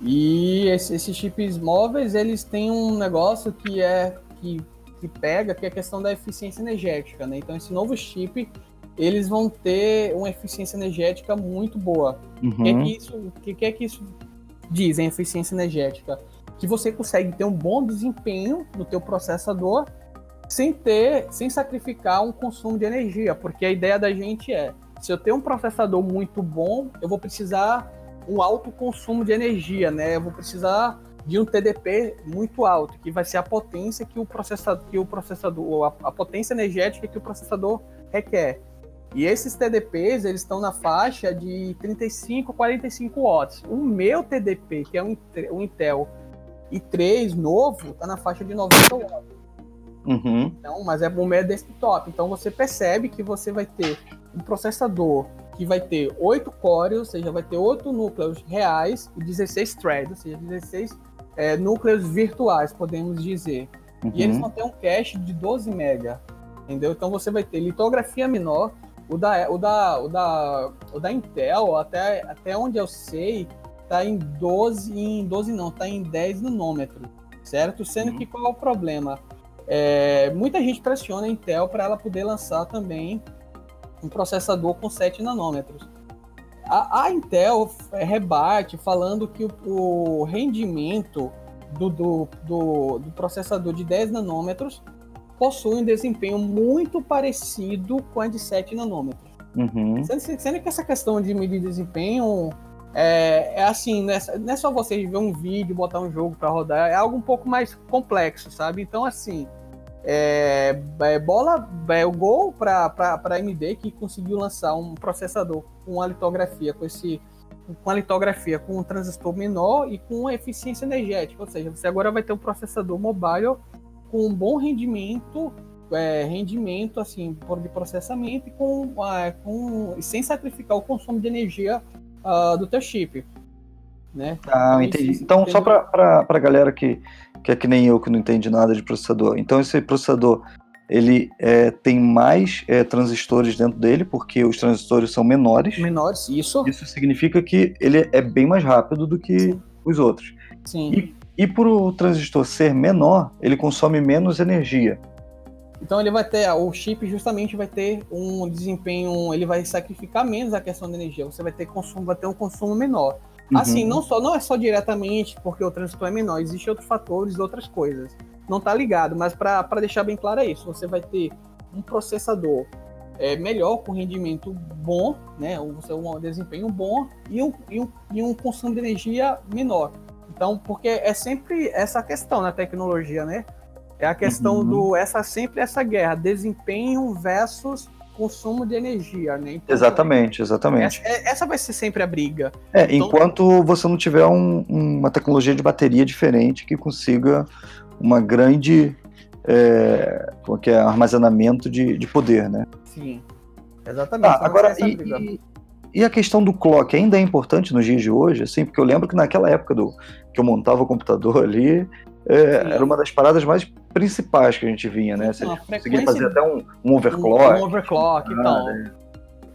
E esses chips móveis, eles têm um negócio que é que, que pega, que é a questão da eficiência energética, né? Então esse novo chip, eles vão ter uma eficiência energética muito boa. Uhum. O que é que isso, que, que é que isso diz em eficiência energética? Que você consegue ter um bom desempenho no teu processador sem ter, sem sacrificar um consumo de energia, porque a ideia da gente é, se eu tenho um processador muito bom, eu vou precisar um alto consumo de energia, né? Eu vou precisar de um TDP muito alto, que vai ser a potência que o processador, que o processador a, a potência energética que o processador requer. E esses TDPs, eles estão na faixa de 35 a 45 watts. O meu TDP, que é um, um Intel i3 novo, está na faixa de 90 watts. Uhum. Então, mas é o meu é desktop. Então você percebe que você vai ter um processador que vai ter 8 cores, ou seja, vai ter 8 núcleos reais e 16 threads, ou seja, 16 é, núcleos virtuais, podemos dizer. Uhum. E eles vão ter um cache de 12 MB. Entendeu? Então você vai ter litografia menor, o da, o da, o da, o da Intel, até, até onde eu sei, tá em 12, em 12 não, tá em 10 nanômetros, certo? Sendo uhum. que qual é o problema? É, muita gente pressiona a Intel para ela poder lançar também um processador com 7 nanômetros. A, a Intel rebate falando que o, o rendimento do, do, do, do processador de 10 nanômetros possui um desempenho muito parecido com a de 7 nanômetros. Uhum. Sendo, sendo, que essa questão de medir desempenho é, é assim, não é, não é, só você ver um vídeo, botar um jogo para rodar, é algo um pouco mais complexo, sabe? Então, assim, é, é bola, é o gol para a AMD que conseguiu lançar um processador com a litografia, com esse com a litografia com um transistor menor e com eficiência energética, ou seja, você agora vai ter um processador mobile com um bom rendimento, é, rendimento assim de processamento e com, com sem sacrificar o consumo de energia uh, do teu chip, né? Ah, então, entendi. Então só para a galera que que é que nem eu que não entende nada de processador. Então esse processador ele é, tem mais é, transistores dentro dele, porque os transistores são menores. Menores, isso. Isso significa que ele é bem mais rápido do que Sim. os outros. Sim. E e por o transistor ser menor, ele consome menos energia. Então ele vai ter, o chip justamente vai ter um desempenho, ele vai sacrificar menos a questão da energia. Você vai ter consumo, vai ter um consumo menor. Uhum. Assim, não só não é só diretamente porque o transistor é menor, existem outros fatores, outras coisas. Não está ligado, mas para deixar bem claro é isso. Você vai ter um processador é, melhor, com rendimento bom, né? Um desempenho bom e um, e um, e um consumo de energia menor. Então, porque é sempre essa questão na tecnologia, né? É a questão uhum. do essa sempre essa guerra, desempenho versus consumo de energia, né? Então, exatamente, exatamente. Essa, é, essa, vai ser sempre a briga. É, então, enquanto você não tiver um, uma tecnologia de bateria diferente que consiga uma grande é, que é, armazenamento de, de poder, né? Sim, exatamente. Ah, agora, e, e, e a questão do clock ainda é importante nos dias de hoje, assim, porque eu lembro que naquela época do que eu montava o computador ali, é, era uma das paradas mais principais que a gente vinha, né? Você conseguia fazer até um, um overclock. Um overclock, ah, então. Né?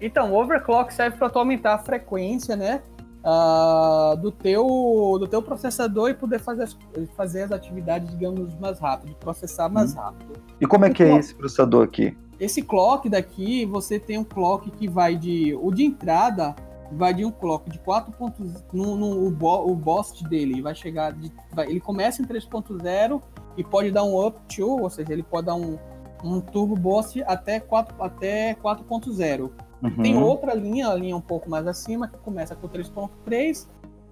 Então, o overclock serve para tu aumentar a frequência, né? Uh, do, teu, do teu processador e poder fazer as, fazer as atividades, digamos, mais rápido, processar mais hum. rápido. E como é que é esse processador aqui? Esse clock daqui, você tem um clock que vai de. O de entrada vai de um clock de 4 pontos. No, no, o, bo, o boss dele vai chegar. De, vai, ele começa em 3.0 e pode dar um up to, ou seja, ele pode dar um, um turbo boss até 4.0. Até 4.0. Uhum. Tem outra linha, a linha um pouco mais acima, que começa com 3.3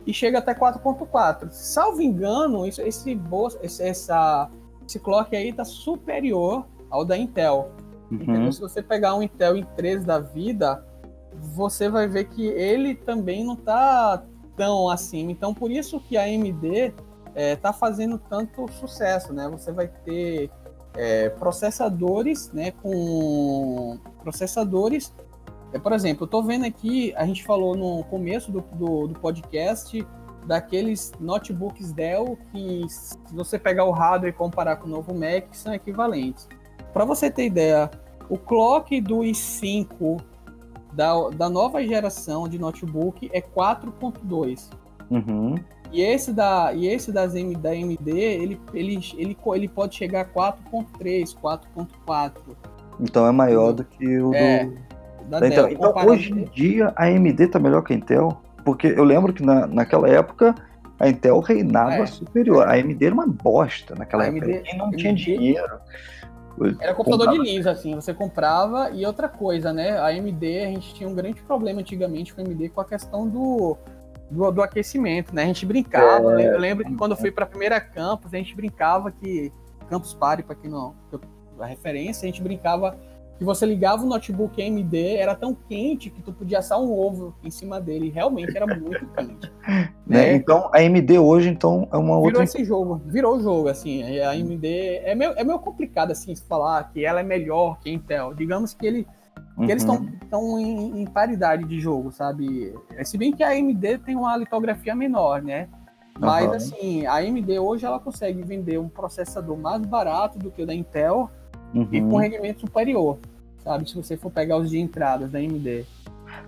e chega até 4.4. Salvo engano, isso, esse, boss, esse, essa, esse clock aí está superior ao da Intel. Uhum. Se você pegar um Intel em 3 da vida, você vai ver que ele também não está tão acima. Então, por isso que a AMD está é, fazendo tanto sucesso, né? Você vai ter é, processadores, né? Com processadores. É, por exemplo, eu estou vendo aqui, a gente falou no começo do, do, do podcast daqueles notebooks Dell que, se você pegar o hardware e comparar com o novo Mac, são equivalentes. Para você ter ideia, o clock do i5 da, da nova geração de notebook é 4.2. Uhum. E esse da e esse das M, da AMD, ele, ele, ele, ele pode chegar a 4.3, 4.4. Então é maior do que o é, do da da Intel. Então, hoje em dia a AMD tá melhor que a Intel, porque eu lembro que na, naquela época a Intel reinava é, superior. A AMD era uma bosta naquela a época. AMD, Quem não AMD, tinha dinheiro era computador comprava. de lisa, assim, você comprava e outra coisa, né? A AMD, a gente tinha um grande problema antigamente com a AMD com a questão do, do, do aquecimento, né? A gente brincava, é, eu lembro que quando eu fui para a primeira campus, a gente brincava que Campus Party, para quem não, a referência, a gente brincava que você ligava o notebook AMD, era tão quente que tu podia assar um ovo em cima dele. Realmente era muito quente. né? É. Então a AMD hoje então é uma virou outra. Virou esse jogo, virou o jogo assim. A AMD é meio, é meio complicado assim falar que ela é melhor que a Intel. Digamos que ele que eles estão uhum. em, em, paridade de jogo, sabe? Se bem que a AMD tem uma litografia menor, né? Mas uhum. assim, a AMD hoje ela consegue vender um processador mais barato do que o da Intel uhum. e com rendimento superior, sabe? Se você for pegar os de entradas da AMD.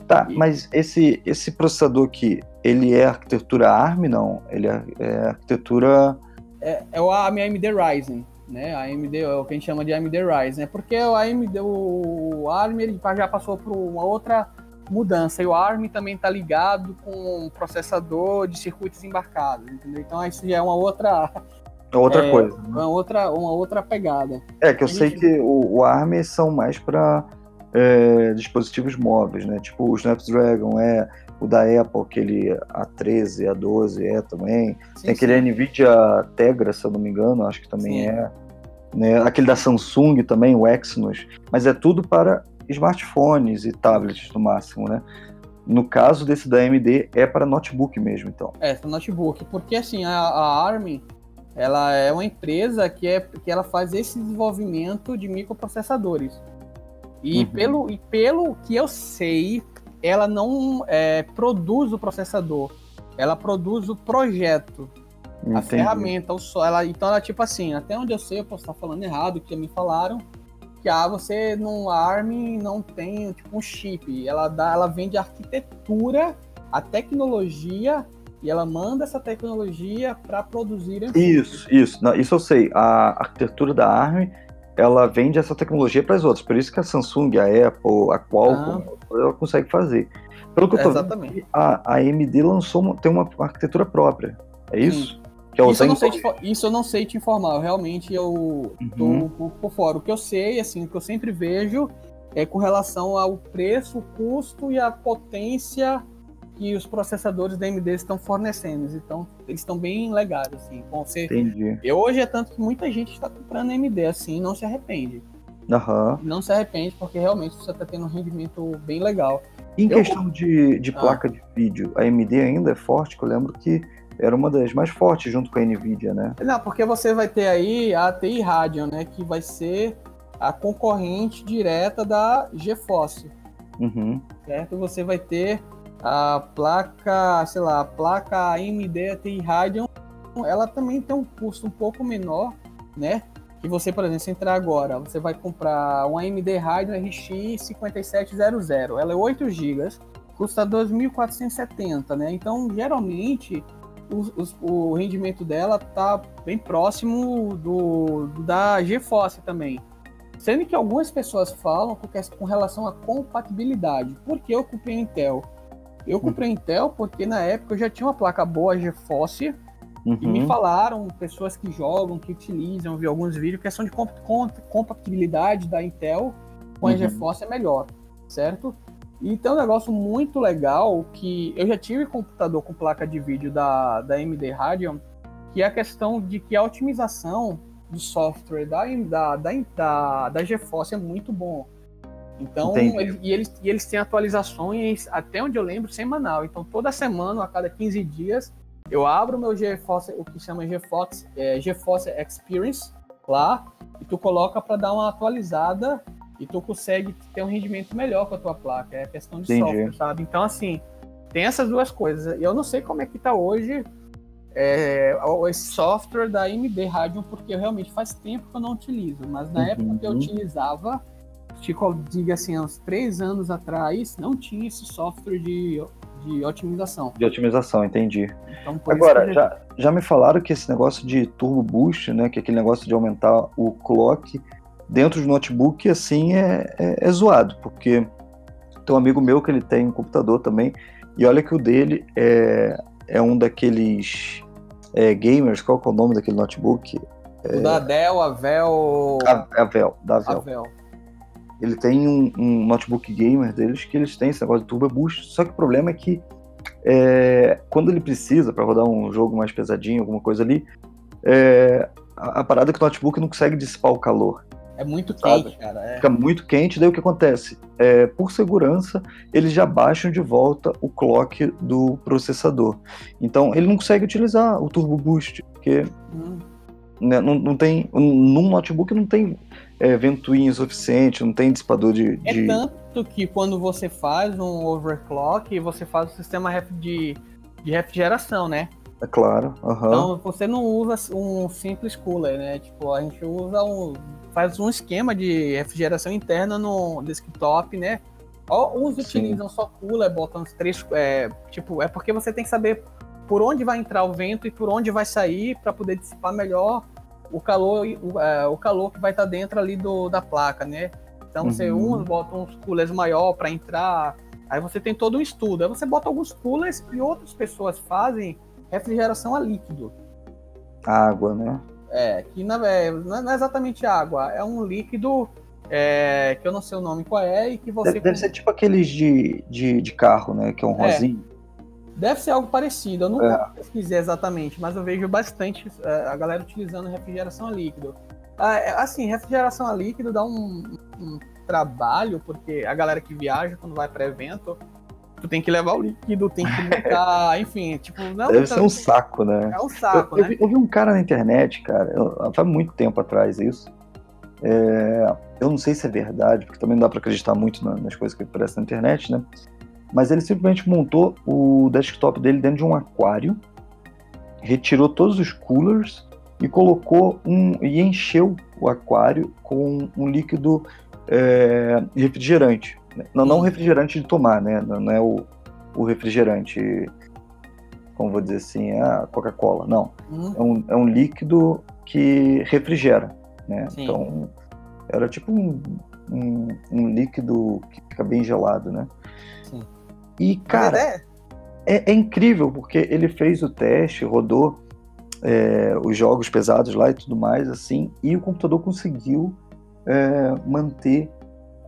Tá, e... mas esse, esse processador aqui, ele é arquitetura ARM, não? Ele é, é arquitetura... É, é o AMD Ryzen, né? A AMD é o que a gente chama de AMD Ryzen, né? Porque o AMD, o ARM, ele já passou por uma outra mudança. E o ARM também está ligado com processador de circuitos embarcados, entendeu? Então isso já é uma outra é outra é, coisa. Né? Uma outra uma outra pegada. É que eu sei que o, o ARM são mais para é, dispositivos móveis, né? Tipo o Snapdragon é o da Apple, aquele A13, A12 é também. Sim, Tem aquele sim. Nvidia Tegra, se eu não me engano, acho que também sim. é. Né? Aquele da Samsung também, o Exynos. Mas é tudo para smartphones e tablets no máximo, né? No caso desse da AMD, é para notebook mesmo, então. É, para notebook, porque assim, a, a ARM, ela é uma empresa que, é, que ela faz esse desenvolvimento de microprocessadores. E, uhum. pelo, e pelo que eu sei, ela não é, produz o processador, ela produz o projeto, Entendi. a ferramenta, o só. Ela, então ela tipo assim, até onde eu sei, eu posso estar falando errado, que me falaram, que ah, você no ARM não tem tipo um chip, ela dá, ela vende a arquitetura, a tecnologia e ela manda essa tecnologia para produzir. Isso, isso, não, isso eu sei. A arquitetura da ARM ela vende essa tecnologia para as outras, por isso que a Samsung, a Apple, a Qualcomm, ah. ela consegue fazer. Pelo que eu tô Exatamente. vendo, a, a AMD lançou tem uma arquitetura própria. É isso? É isso, eu não sei te, isso eu não sei te informar, realmente eu uhum. tô por fora. O que eu sei, assim, o que eu sempre vejo é com relação ao preço, o custo e a potência que os processadores da AMD estão fornecendo. Então, eles estão bem legais, assim. Entendi. E hoje é tanto que muita gente está comprando AMD, assim, não se arrepende. Uhum. Não se arrepende, porque realmente você está tendo um rendimento bem legal. Em eu... questão de, de ah. placa ah. de vídeo, a AMD ainda é forte, que eu lembro que era uma das mais fortes junto com a Nvidia, né? Não, porque você vai ter aí a TI Radeon, né, que vai ser a concorrente direta da GeForce. Uhum. Certo? Você vai ter a placa, sei lá, a placa AMD TI Radeon, ela também tem um custo um pouco menor, né? Que você, por exemplo, se entrar agora, você vai comprar um AMD Radeon RX 5700, ela é 8 GB, custa 2.470, né? Então, geralmente, o, rendimento dela tá bem próximo do, da GeForce também. Sendo que algumas pessoas falam com relação à compatibilidade. Por que eu comprei Intel? Eu comprei Intel porque na época eu já tinha uma placa boa GeForce uhum. e me uhum. falaram, pessoas que jogam, que utilizam, vi alguns vídeos, questão de comp comp compatibilidade da Intel com a uhum. GeForce é melhor, certo? E tem um negócio muito legal que eu já tive computador com placa de vídeo da, da AMD Radeon, que é a questão de que a otimização do software da, da, da, da, da GeForce é muito bom. Então, ele, e, eles, e eles têm atualizações, até onde eu lembro, semanal. Então, toda semana, a cada 15 dias, eu abro o meu GeForce, o que chama GeForce, é, GeForce Experience lá, e tu coloca para dar uma atualizada e tu consegue ter um rendimento melhor com a tua placa. É questão de Entendi. software, sabe? Então, assim, tem essas duas coisas. E eu não sei como é que tá hoje é, esse software da AMD Radeon, porque realmente faz tempo que eu não utilizo. Mas na uhum. época que eu utilizava, tipo, diga assim, uns três anos atrás, não tinha esse software de, de otimização. De otimização, entendi. Então, Agora, já, já me falaram que esse negócio de turbo boost, né, que é aquele negócio de aumentar o clock dentro do notebook, assim, é, é, é, zoado, porque tem um amigo meu que ele tem um computador também, e olha que o dele é, é um daqueles é, gamers, qual que é o nome daquele notebook? O da Dell, Avel... A, Avel, da. Avel. Ele tem um, um, notebook gamer deles que eles têm esse negócio de Turbo Boost, só que o problema é que é, quando ele precisa para rodar um jogo mais pesadinho, alguma coisa ali, é, a, a, parada é que o notebook não consegue dissipar o calor. É muito Sabe? quente, cara. É. Fica muito quente, daí o que acontece? É, por segurança, eles já baixam de volta o clock do processador. Então, ele não consegue utilizar o Turbo Boost, porque Hum. né, não, não tem. Num notebook não tem é, ventoinha suficiente, não tem dissipador de. É de- tanto que quando você faz um overclock, você faz o sistema de, de refrigeração, né? É claro. aham. Então você não usa um simples cooler, né? Tipo, a gente usa um. faz um esquema de refrigeração interna no desktop, né? Ou uns Sim. utilizam só cooler, botam os três. É, tipo, é porque você tem que saber por onde vai entrar o vento e por onde vai sair para poder dissipar melhor o calor, o, é, o calor que vai estar dentro ali do, da placa, né? Então você Uhum. uns botam uns coolers maior para entrar. Aí você tem todo um estudo. Aí você bota alguns coolers e outras pessoas fazem refrigeração a líquido. Água, né? É, que na, é, não é não é exatamente água, é um líquido é, que eu não sei o nome qual é e que você. Deve, deve ser tipo aqueles de, de, de carro, né? Que é um É. rosinho. Deve ser algo parecido, eu nunca É. pesquisei exatamente, mas eu vejo bastante é, a galera utilizando refrigeração a líquido. Ah, é, assim, refrigeração a líquido dá um, um trabalho, porque a galera que viaja quando vai para evento, tu tem que levar o líquido, tem que botar, enfim, tipo, não Deve ser um saco, né? é um Eu, saco, eu né? vi, eu vi um cara na internet, cara, eu- faz muito tempo atrás isso. É, eu não sei se é verdade, porque também não dá pra acreditar muito na- nas coisas que aparecem na internet, né? Mas ele simplesmente montou o desktop dele dentro de um aquário, retirou todos os coolers e colocou um e encheu o aquário com um líquido é, refrigerante. né? Não, não Hum. refrigerante de tomar, né? Não, não é o, o refrigerante, como vou dizer assim, é a Coca-Cola. Não Hum, é um, é um líquido que refrigera, né? Sim. Então, era tipo um, um, um líquido que fica bem gelado, né? E, cara, é, é, é incrível, porque ele fez o teste, rodou é, os jogos pesados lá e tudo mais, assim, e o computador conseguiu é, manter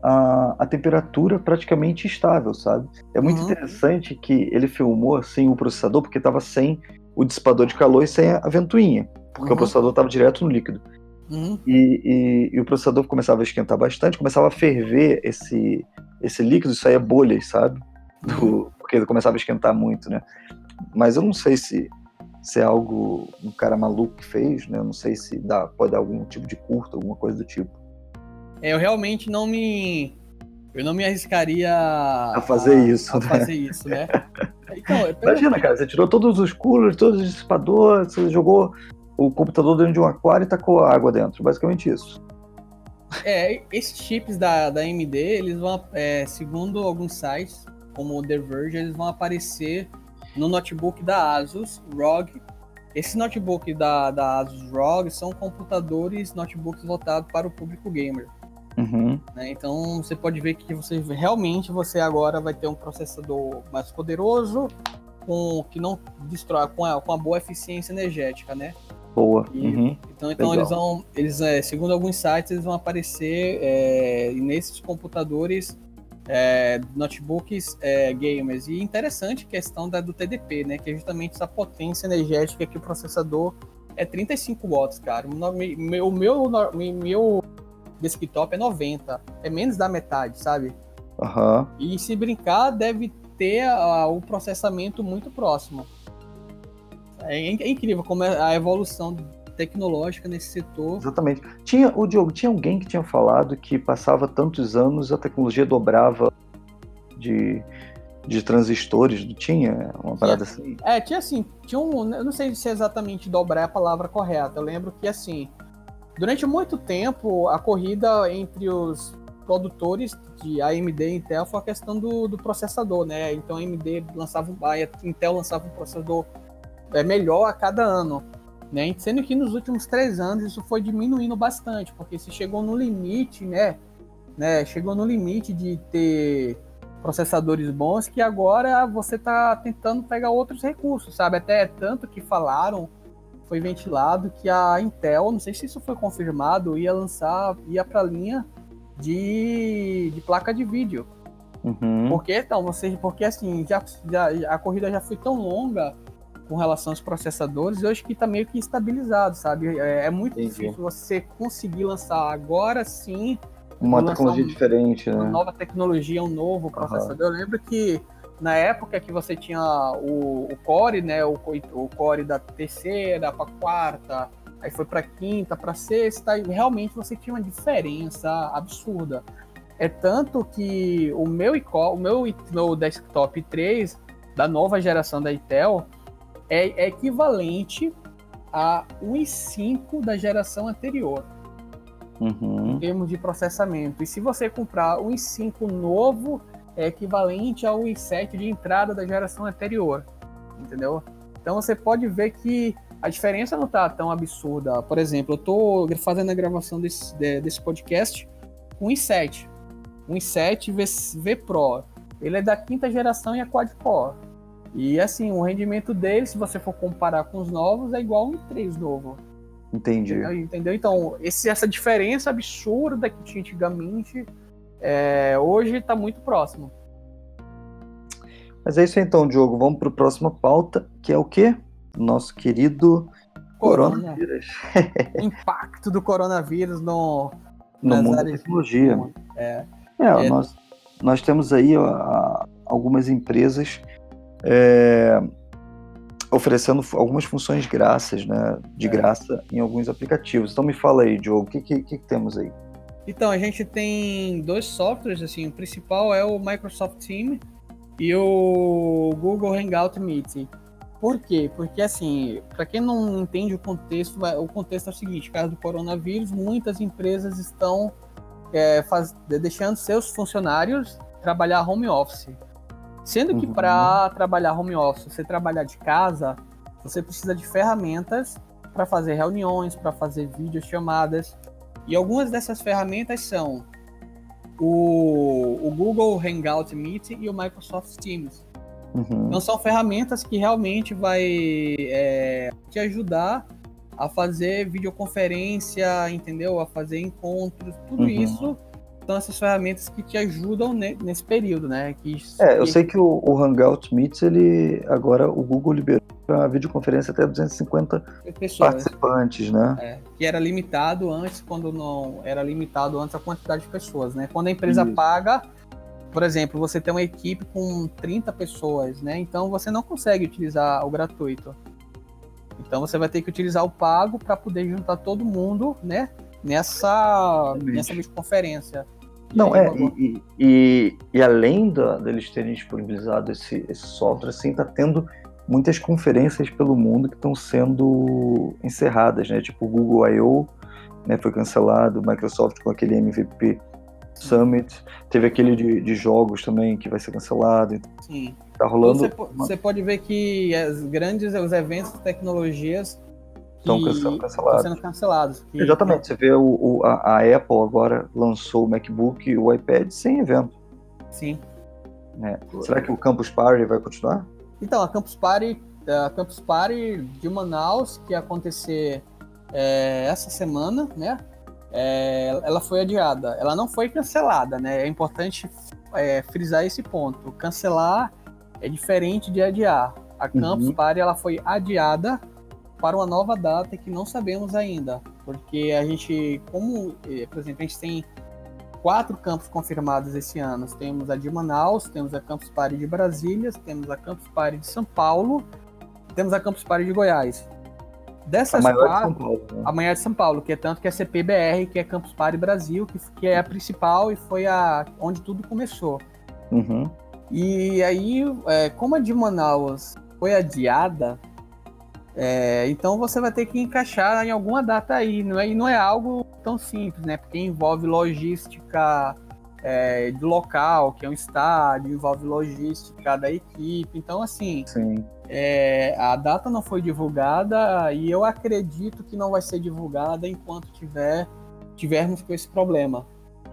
a, a temperatura praticamente estável, sabe? É muito Uhum. interessante que ele filmou sem o processador, porque estava sem o dissipador de calor e sem a ventoinha, porque Uhum. o processador estava direto no líquido. hum, E, e- e o processador começava a esquentar bastante, começava a ferver esse, esse líquido, isso aí é bolhas, sabe? Do- porque ele começava a esquentar muito, né? Mas eu não sei se, se é algo um cara maluco que fez, né? Eu não sei se dá, pode dar algum tipo de curto, alguma coisa do tipo. É, eu realmente não me. Eu não me arriscaria A fazer isso, a né? fazer isso, né? Então, pelo Imagina, que- cara, você tirou todos os coolers, todos os dissipadores, você jogou o computador dentro de um aquário e tacou água dentro. Basicamente isso. É, esses chips da, da AMD, eles vão, é, segundo alguns sites, como o The Verge, eles vão aparecer no notebook da Asus ROG. Esses notebooks da, da Asus ROG são computadores, notebooks voltados para o público gamer. Uhum. né? Então você pode ver que você realmente você agora vai ter um processador mais poderoso, com que não destrói, com a, com a boa eficiência energética, né? Boa. E- Uhum. Então, então Legal. eles vão, eles, é, segundo alguns sites, eles vão aparecer é, nesses computadores, é, notebooks é, gamers. E interessante a questão da, do TDP, né? Que é justamente essa potência energética que o processador é 35 watts, cara. O meu, meu, meu desktop é 90, é menos da metade, sabe? Aham. E se brincar, deve ter a- o processamento muito próximo. É, é incrível como é a evolução tecnológica nesse setor. Exatamente. Tinha, o Diogo, tinha alguém que tinha falado que passava tantos anos a tecnologia dobrava de, de transistores, não tinha uma parada assim? É, tinha assim, tinha um. Eu não sei se é exatamente dobrar é a palavra correta. Eu lembro que assim, durante muito tempo, a corrida entre os produtores de AMD e Intel foi a questão do, do processador, né? Então a AMD lançava um- a Intel lançava um processador é, melhor a cada ano. Né? Sendo que nos últimos três anos isso foi diminuindo bastante, porque se chegou no limite, né? né? Chegou no limite de ter processadores bons que agora você está tentando pegar outros recursos, sabe? Até tanto que falaram, foi ventilado que a Intel, não sei se isso foi confirmado, ia lançar, ia para a linha de, de placa de vídeo. Uhum. Porque então, você, porque assim, já, já a corrida já foi tão longa com relação aos processadores, eu acho que está meio que estabilizado, sabe? É, é muito Entendi. difícil você conseguir lançar agora sim Uma tecnologia um- diferente, uma né? nova tecnologia, um novo processador. Eu lembro que na época que você tinha o, o Core, né, o, o Core da terceira para quarta, aí foi para quinta, para sexta, e realmente você tinha uma diferença absurda. É tanto que o meu, o meu, meu desktop 3 da nova geração da Intel é, é equivalente a 1.5 da geração anterior Uhum. em termos de processamento. E se você comprar um i5 novo, é equivalente ao i7 de entrada da geração anterior, entendeu? Então você pode ver que a diferença não está tão absurda. Por exemplo, eu estou fazendo a gravação desse, de- desse podcast com um i7. Um i7 V, V Pro. Ele é da quinta geração e é quad-core. E assim, o rendimento dele, se você for comparar com os novos, é igual um i3 novo. Entendi. Entendeu? Entendeu? Então, esse- essa diferença absurda que tinha antigamente, é, hoje está muito próximo. Mas é isso aí então, Diogo. Vamos para a próxima pauta, que é o quê? Nosso querido Corona. coronavírus impacto do coronavírus no. no mundo da tecnologia. É, É, É. Nós, nós temos aí ó, algumas empresas é, oferecendo algumas funções graças, né, de É. graça em alguns aplicativos. Então me fala aí, Diogo, o que, que, que temos aí? Então, a gente tem dois softwares, assim, o principal é o Microsoft Teams e o Google Hangout Meeting. Por quê? Porque, assim, para quem não entende o contexto, o contexto é o seguinte, caso do coronavírus, muitas empresas estão é, faz- deixando seus funcionários trabalhar home office. Sendo que Uhum. para trabalhar home office, você trabalhar de casa, você precisa de ferramentas para fazer reuniões, para fazer videochamadas. E algumas dessas ferramentas são o, o Google Hangout Meet e o Microsoft Teams. Uhum. Então são ferramentas que realmente vai é, te ajudar a fazer videoconferência, entendeu? A fazer encontros, tudo Uhum. isso são essas ferramentas que te ajudam ne- nesse período, né? Que, É, eu que- sei que o, o Hangout Meets, ele agora o Google liberou a videoconferência até 250 pessoas. participantes, né? É, que era limitado antes, quando não era limitado antes a quantidade de pessoas, né? Quando a empresa Isso. paga, por exemplo, você tem uma equipe com 30 pessoas, né? Então você não consegue utilizar o gratuito. Então você vai ter que utilizar o pago para poder juntar todo mundo, né? Nessa, Exatamente. nessa videoconferência. Não, é, e, e, e- além da, deles terem disponibilizado esse, esse software, assim, tá tendo muitas conferências pelo mundo que estão sendo encerradas, né? Tipo o Google I.O., né, foi cancelado, Microsoft com aquele MVP Summit, teve aquele de, de jogos também que vai ser cancelado, então Sim. tá rolando... você, po- você pode ver que as grandes, os eventos de tecnologias Estão sendo estão cancelados. sendo cancelados. Que- Exatamente, você vê o, o- a, a Apple agora lançou o MacBook e o iPad sem evento. Sim. Né? Será que o Campus Party vai continuar? Então, a Campus Party, a Campus Party de Manaus, que ia acontecer é, essa semana, né? É, ela foi adiada. Ela não foi cancelada, né? É importante é, frisar esse ponto. Cancelar é diferente de adiar. A Campus Uhum. Party ela foi adiada para uma nova data que não sabemos ainda, porque a gente, como, eh, por exemplo, a gente tem quatro campos confirmados esse ano. Temos a de Manaus, temos a Campus Party de Brasília, temos a Campus Party de São Paulo, temos a Campus Party de Goiás. A Dessas maior de quatro, São Paulo. Né? a manhã de São Paulo, que é tanto que é CPBR, que é Campus Party Brasil, que, que é a principal e foi a onde tudo começou. Uhum. E aí, é, como a de Manaus foi adiada, é, então você vai ter que encaixar em alguma data aí. Não é, e não é algo tão simples, né? Porque envolve logística é, do local, que é um estádio, envolve logística da equipe. Então, assim, Sim. é, a data não foi divulgada e eu acredito que não vai ser divulgada enquanto tiver, tivermos com esse problema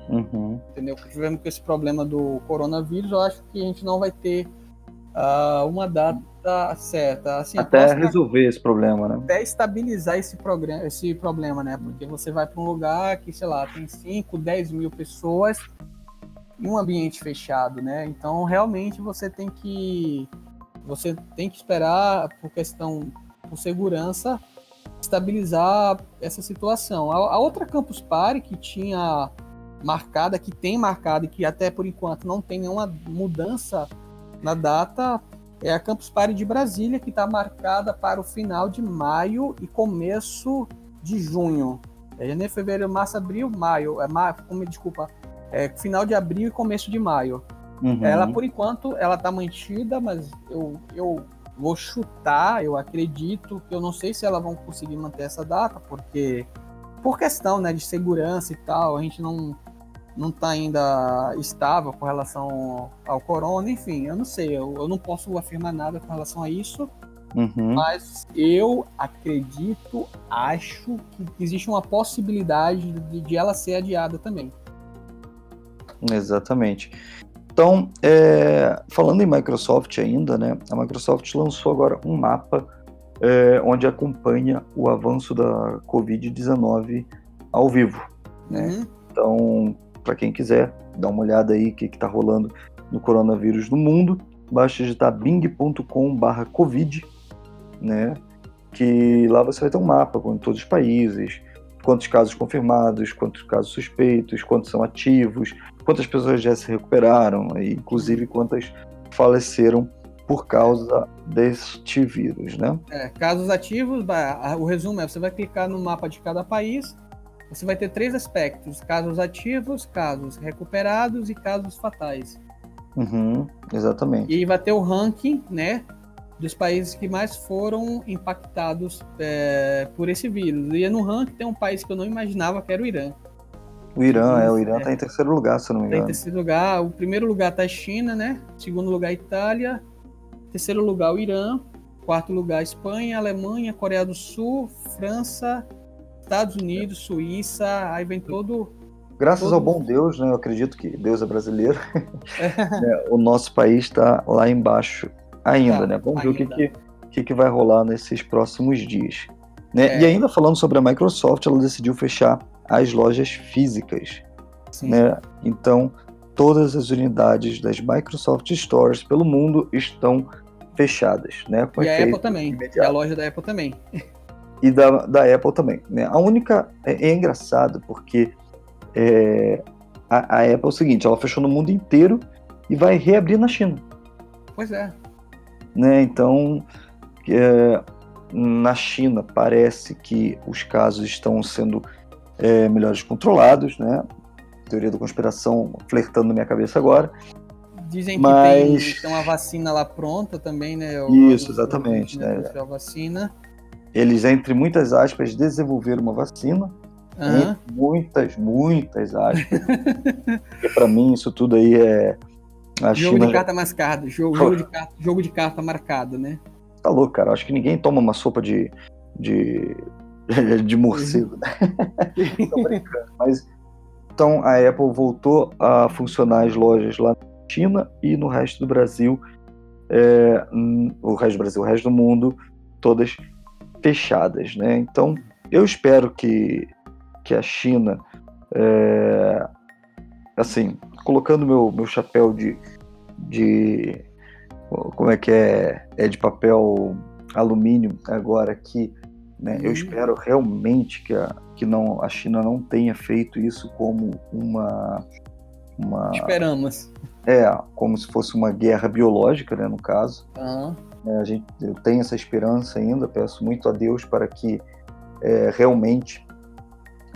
Uhum. entendeu? Que tivemos com esse problema do coronavírus, eu acho que a gente não vai ter ah, uma data certa. Assim, Até resolver esse problema, né? até estabilizar esse, programa, esse problema, né? Porque você vai para um lugar que, sei lá, tem 5, 10 mil pessoas em um ambiente fechado, né? Então, realmente, você tem que você tem que esperar por questão por segurança estabilizar essa situação. A, a outra Campus Party que tinha marcada, que tem marcado e que até por enquanto não tem nenhuma mudança na data, é a Campus Party de Brasília, que está marcada para o final de maio e começo de junho. É janeiro, fevereiro, março, abril, maio. É, maio desculpa, é final de abril e começo de maio. Uhum. Ela, por enquanto, ela está mantida, mas eu, eu vou chutar, eu acredito que eu não sei se elas vão conseguir manter essa data, porque por questão né, de segurança e tal, a gente não não está ainda estável com relação ao corona, enfim, eu não sei, eu, eu não posso afirmar nada com relação a isso, uhum. mas eu acredito, acho que existe uma possibilidade de, de ela ser adiada também. Exatamente. Então, é, falando em Microsoft ainda, né, a Microsoft lançou agora um mapa é, onde acompanha o avanço da Covid-19 ao vivo. Né? Uhum. Então, para quem quiser dar uma olhada aí o que está rolando no coronavírus no mundo, basta digitar bing.com/covid, né? Que lá você vai ter um mapa com todos os países, quantos casos confirmados, quantos casos suspeitos, quantos são ativos, quantas pessoas já se recuperaram, e inclusive quantas faleceram por causa deste vírus, né? É, casos ativos, o resumo é, você vai clicar no mapa de cada país, você vai ter três aspectos: casos ativos, casos recuperados e casos fatais. Uhum, exatamente. E vai ter o ranking, né, dos países que mais foram impactados é, por esse vírus. E no ranking tem um país que eu não imaginava, que era o Irã. O Irã, é, o Irã está é, em terceiro lugar, se eu não me engano. Está em terceiro lugar. O primeiro lugar está a China, né? Segundo lugar, a Itália. Terceiro lugar, o Irã. Quarto lugar, a Espanha, Alemanha, Coreia do Sul, França, Estados Unidos, Suíça, aí vem todo. Graças todo... ao bom Deus, né? Eu acredito que Deus é brasileiro. é, o nosso país está lá embaixo ainda, tá, né? Vamos ainda. ver o que, que, que, vai rolar nesses próximos dias. Né? É. E ainda falando sobre a Microsoft, ela decidiu fechar as lojas físicas. Sim. Né? Então, todas as unidades das Microsoft Stores pelo mundo estão fechadas. Né? Com e a Apple também. Imediato. E a loja da Apple também e da, da Apple também. Né? A única. É, é engraçado porque é, a, a, Apple é o seguinte: ela fechou no mundo inteiro e vai reabrir na China. Pois é. Né? Então, é, na China parece que os casos estão sendo é, melhores controlados, né? Teoria da conspiração flertando na minha cabeça agora. Dizem que Mas... tem, uma vacina lá pronta também, né? O, Isso, exatamente. Né? A vacina eles, entre muitas aspas, desenvolveram uma vacina. Uhum. muitas, muitas aspas. Porque para mim isso tudo aí é. A jogo China de carta mascada, jogo, jogo, de carta, jogo de carta marcado, né? Tá louco, cara. Acho que ninguém toma uma sopa de. de, de morcego, né? Tô brincando. Mas então a Apple voltou a funcionar as lojas lá na China e no resto do Brasil, é, o resto do Brasil, o resto do mundo, todas fechadas, né? Então, eu espero que, que a China, é, assim, colocando meu, meu chapéu de, de como é que é, é de papel alumínio agora aqui, né? Eu uhum. espero realmente que a, que não a China não tenha feito isso como uma uma esperamos é como se fosse uma guerra biológica, né? No caso. Uhum. Né? A gente, eu tenho essa esperança ainda, peço muito a Deus para que é, realmente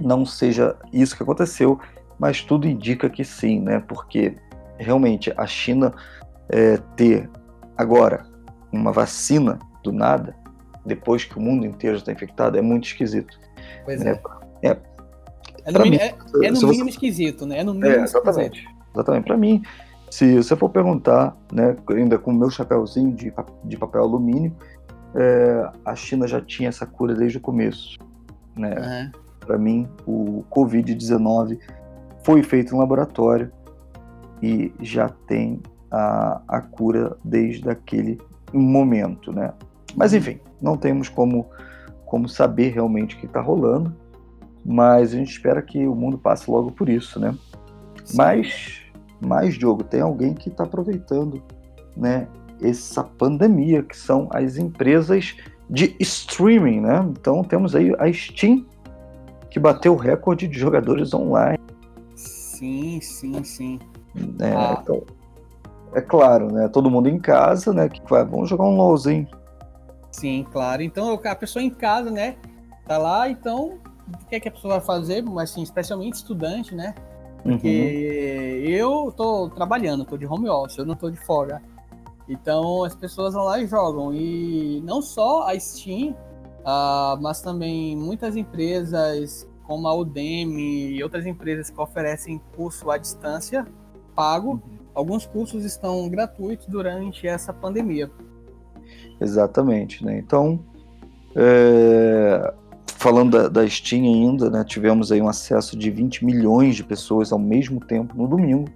não seja isso que aconteceu, mas tudo indica que sim, né? Porque realmente a China é, ter agora uma vacina do nada, depois que o mundo inteiro está infectado, é muito esquisito. Pois né? é. É, é no, mim, é, é no mínimo você... esquisito, né? É no mínimo é, exatamente. Esquisito. Exatamente. Para mim, se você for perguntar, né, ainda com o meu chapéuzinho de, de papel alumínio, é, a China já tinha essa cura desde o começo. Né? Uhum. Para mim, o Covid-19 foi feito em laboratório e já tem a, a cura desde aquele momento. Né? Mas uhum. enfim, não temos como, como saber realmente o que está rolando, mas a gente espera que o mundo passe logo por isso. Né? Mas mas, Diogo, tem alguém que está aproveitando né, essa pandemia, que são as empresas de streaming, né? Então temos aí a Steam, que bateu o recorde de jogadores online. Sim, sim, sim. É, ah. então, é claro, né? Todo mundo em casa, né? Que vai, vamos jogar um LOLzinho. Sim, claro. Então a pessoa em casa, né? Tá lá, então o que, é que a pessoa vai fazer? Mas assim, especialmente estudante, né? Porque uhum. eu tô trabalhando, tô de home office, eu não tô de fora. Então as pessoas vão lá e jogam. E não só a Steam, uh, mas também muitas empresas como a Udemy e outras empresas que oferecem curso à distância pago. Uhum. Alguns cursos estão gratuitos durante essa pandemia. Exatamente, né? Então, é... falando da, da Steam ainda, né? Tivemos aí um acesso de 20 milhões de pessoas ao mesmo tempo no domingo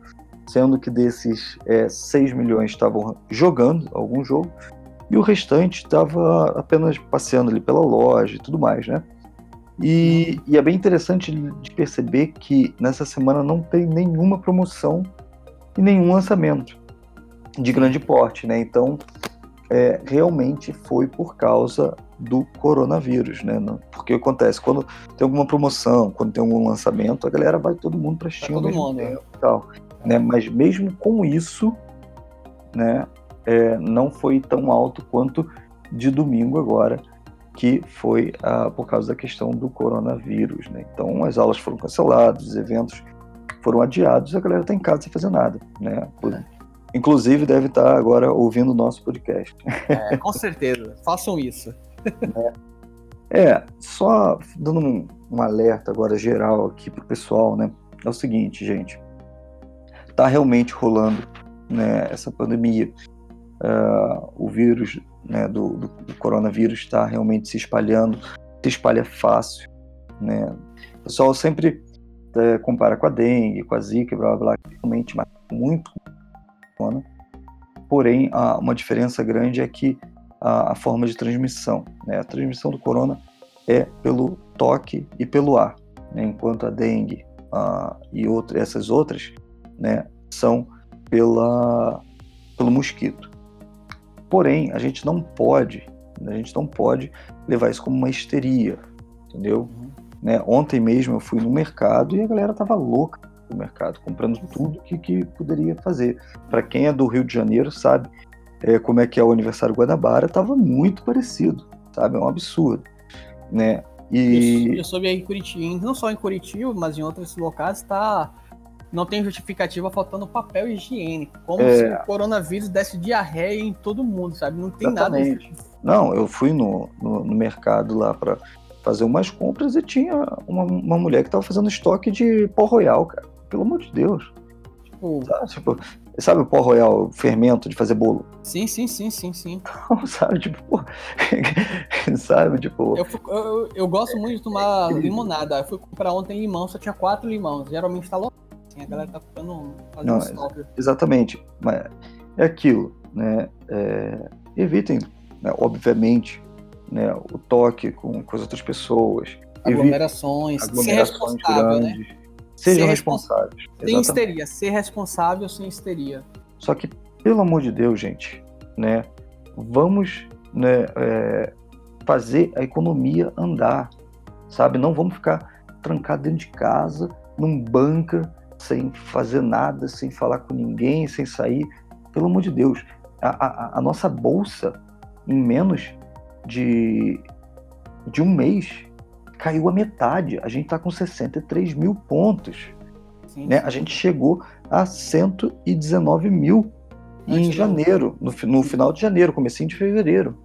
sendo que desses é, 6 milhões estavam jogando algum jogo e o restante estava apenas passeando ali pela loja e tudo mais, né? E, e, é bem interessante de perceber que nessa semana não tem nenhuma promoção e nenhum lançamento de grande porte, né? Então, é, realmente foi por causa do coronavírus, né? Porque acontece quando tem alguma promoção, quando tem algum lançamento, a galera vai todo mundo para Steam, todo mundo, né? tal. Né? Mas mesmo com isso, né, é, não foi tão alto quanto de domingo agora, que foi ah, por causa da questão do coronavírus. Né? Então as aulas foram canceladas, os eventos foram adiados, a galera está em casa sem fazer nada. Né? É. Inclusive deve estar tá agora ouvindo o nosso podcast. É, com certeza, façam isso. É, é só dando um, um alerta agora geral aqui pro pessoal, né? É o seguinte, gente está realmente rolando né, essa pandemia. Uh, o vírus né, do, do, do coronavírus está realmente se espalhando, se espalha fácil. Né? O pessoal sempre é, compara com a dengue, com a zika, blá blá, blá realmente mata muito. Porém, há uma diferença grande é que a, a forma de transmissão, né? a transmissão do corona é pelo toque e pelo ar, né? enquanto a dengue uh, e outra, essas outras né, são pela, pelo mosquito. Porém, a gente não pode, a gente não pode levar isso como uma histeria, entendeu? Uhum. Né? Ontem mesmo eu fui no mercado e a galera tava louca no mercado, comprando tudo que, que poderia fazer. Para quem é do Rio de Janeiro sabe é, como é que é o aniversário Guanabara, tava muito parecido, sabe? É um absurdo, né? E... Eu soube aí em Curitiba, não só em Curitiba, mas em outros locais, está não tem justificativa faltando papel higiênico. Como é... se o coronavírus desse diarreia em todo mundo, sabe? Não tem Exatamente. nada. Não, eu fui no, no, no mercado lá para fazer umas compras e tinha uma, uma mulher que tava fazendo estoque de pó royal, cara. Pelo amor de Deus. Tipo, sabe, tipo, sabe o pó royal, o fermento de fazer bolo? Sim, sim, sim, sim, sim. Então, sabe, tipo, sabe, tipo. Eu, eu, eu, gosto muito de tomar limonada. Eu fui comprar ontem limão, só tinha quatro limões. Geralmente tá lotado assim, a galera tá ficando fazendo Não, Exatamente, mas é aquilo, né? É, evitem, né, obviamente, né, o toque com, com as outras pessoas. Aglomerações, aglomerações ser responsável, né? grandes, né? Sejam ser responsáveis. Sem histeria, ser responsável sem histeria. Só que, pelo amor de Deus, gente, né? Vamos né, é, fazer a economia andar, sabe? Não vamos ficar trancados dentro de casa, num bunker, sem fazer nada, sem falar com ninguém, sem sair. Pelo amor de Deus, a, a, a nossa bolsa, em menos de, de um mês, caiu a metade. A gente está com 63 mil pontos. Sim, né? A gente chegou a 119 mil em janeiro, no, no final de janeiro, comecinho de fevereiro.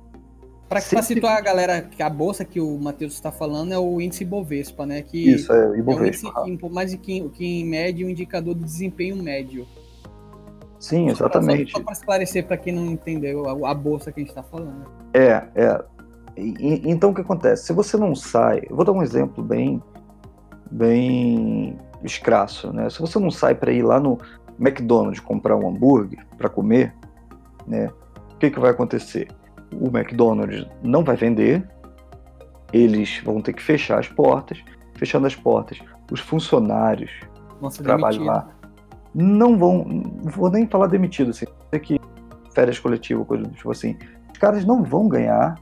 Para situar a galera, que a bolsa que o Matheus está falando é o índice Bovespa, né? Que Isso, é o Ibovespa. É um índice que, mais que, que em média um indicador de desempenho médio. Sim, exatamente. Só para esclarecer para quem não entendeu a, a, bolsa que a gente está falando. É, é. E, então o que acontece? Se você não sai, vou dar um exemplo bem, bem escrasso, né? Se você não sai para ir lá no McDonald's comprar um hambúrguer para comer, né? O que, que vai acontecer? o McDonald's não vai vender, eles vão ter que fechar as portas. Fechando as portas, os funcionários que trabalham lá não vão, não vou nem falar demitido, assim, que férias coletivas, coisa do tipo assim. Os caras não vão ganhar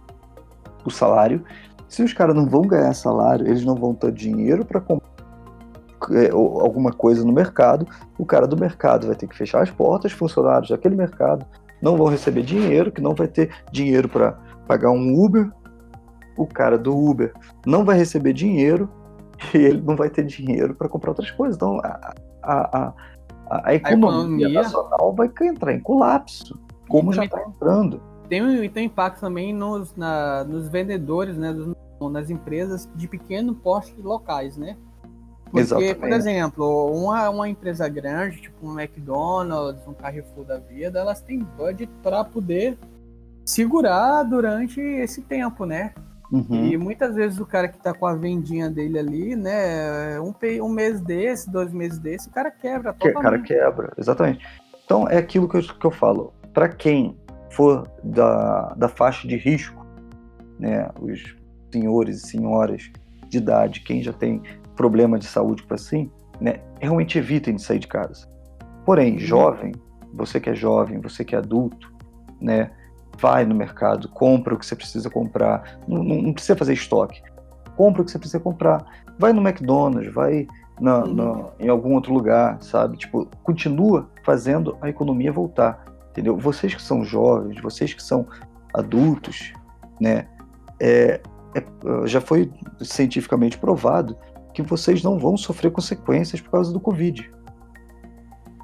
o salário. Se os caras não vão ganhar salário, eles não vão ter dinheiro para comprar é, alguma coisa no mercado. O cara do mercado vai ter que fechar as portas, funcionários daquele mercado não vão receber dinheiro, que não vai ter dinheiro para pagar um Uber. O cara do Uber não vai receber dinheiro e ele não vai ter dinheiro para comprar outras coisas. Então, a, a, a, a economia, economia, nacional vai entrar em colapso, como já está entrando. Tem, tem impacto também nos, na, nos vendedores, né, dos, nas empresas de pequeno porte locais, né? Porque, Exatamente. por exemplo, uma, uma empresa grande, tipo um McDonald's, um Carrefour da vida, elas têm budget para poder segurar durante esse tempo, né? Uhum. E muitas vezes o cara que tá com a vendinha dele ali, né? Um, um mês desse, dois meses desse, o cara quebra. O cara quebra, exatamente. Então é aquilo que eu, que eu falo. Para quem for da, da faixa de risco, né? Os senhores e senhoras de idade, quem já tem problema de saúde para assim, né? Realmente evitem de sair de casa. Porém, uhum. jovem, você que é jovem, você que é adulto, né? vai no mercado, compra o que você precisa comprar, não, não, precisa fazer estoque, compra o que você precisa comprar, vai no McDonald's, vai na, uhum. na, em algum outro lugar, sabe? Tipo, continua fazendo a economia voltar, entendeu? Vocês que são jovens, vocês que são adultos, né? É, é, já foi cientificamente provado que vocês não vão sofrer consequências por causa do Covid,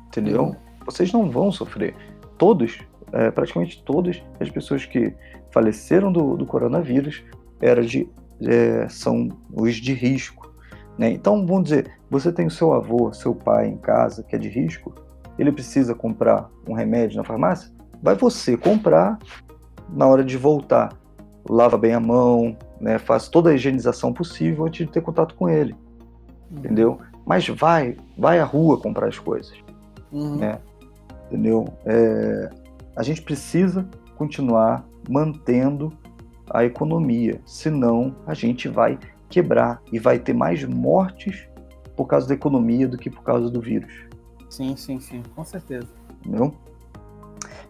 entendeu? Uhum. Vocês não vão sofrer. Todos é, praticamente todas as pessoas que faleceram do, do coronavírus era de, é, são os de risco. Né? Então, vamos dizer, você tem o seu avô, seu pai em casa que é de risco, ele precisa comprar um remédio na farmácia? Vai você comprar na hora de voltar. Lava bem a mão, né? faz toda a higienização possível antes de ter contato com ele. Uhum. Entendeu? Mas vai, vai à rua comprar as coisas. Uhum. Né? Entendeu? É, a gente precisa continuar mantendo a economia, senão a gente vai quebrar e vai ter mais mortes por causa da economia do que por causa do vírus. Sim, sim, sim, com certeza. Entendeu?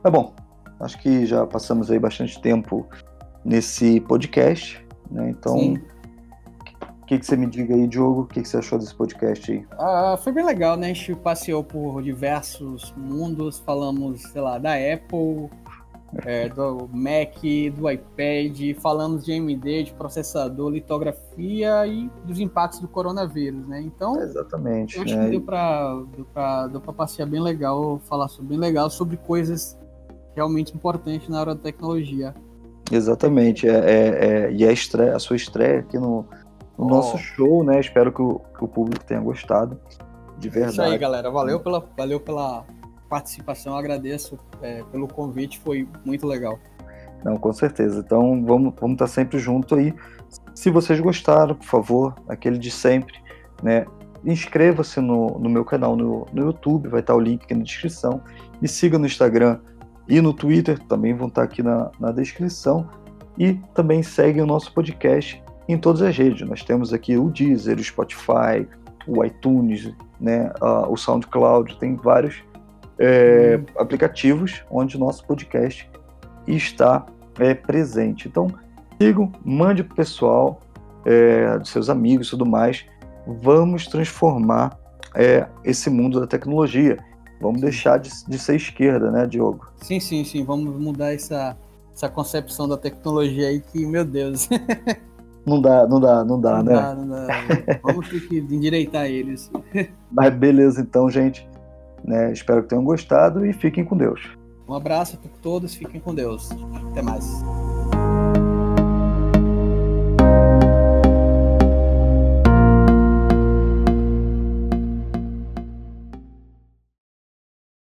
Mas bom, acho que já passamos aí bastante tempo nesse podcast, né? Então, o que, que você me diga aí, Diogo? O que, que você achou desse podcast aí? Ah, foi bem legal, né? A gente passeou por diversos mundos, falamos, sei lá, da Apple, é, do Mac, do iPad, falamos de AMD, de processador, litografia e dos impactos do coronavírus, né? Então, exatamente. Eu acho né? que deu para deu para passear bem legal, falar sobre, bem legal sobre coisas realmente importantes na área da tecnologia. Exatamente, é, é, é e a, estreia, a sua estreia aqui no, no oh. nosso show, né? Espero que o, que o público tenha gostado, de verdade. Isso aí, galera, valeu pela, valeu pela participação, agradeço é, pelo convite, foi muito legal. Não, com certeza. Então vamos, vamos estar sempre junto aí. Se vocês gostaram, por favor, aquele de sempre, né? Inscreva-se no, no meu canal no, no YouTube, vai estar o link aqui na descrição. Me siga no Instagram e no Twitter, também vão estar aqui na, na descrição. E também segue o nosso podcast em todas as redes. Nós temos aqui o Deezer, o Spotify, o iTunes, né, uh, o SoundCloud, tem vários é, uhum. aplicativos onde o nosso podcast está é, presente. Então, sigam, mande para o pessoal, é, dos seus amigos e tudo mais. Vamos transformar é, esse mundo da tecnologia. Vamos deixar de, de, ser esquerda, né, Diogo? Sim, sim, sim. Vamos mudar essa, essa concepção da tecnologia aí que, meu Deus. Não dá, não dá, não dá, não né? Dá, não dá. Vamos ter que endireitar eles. Mas beleza, então, gente. Né? Espero que tenham gostado e fiquem com Deus. Um abraço para todos, fiquem com Deus. Até mais.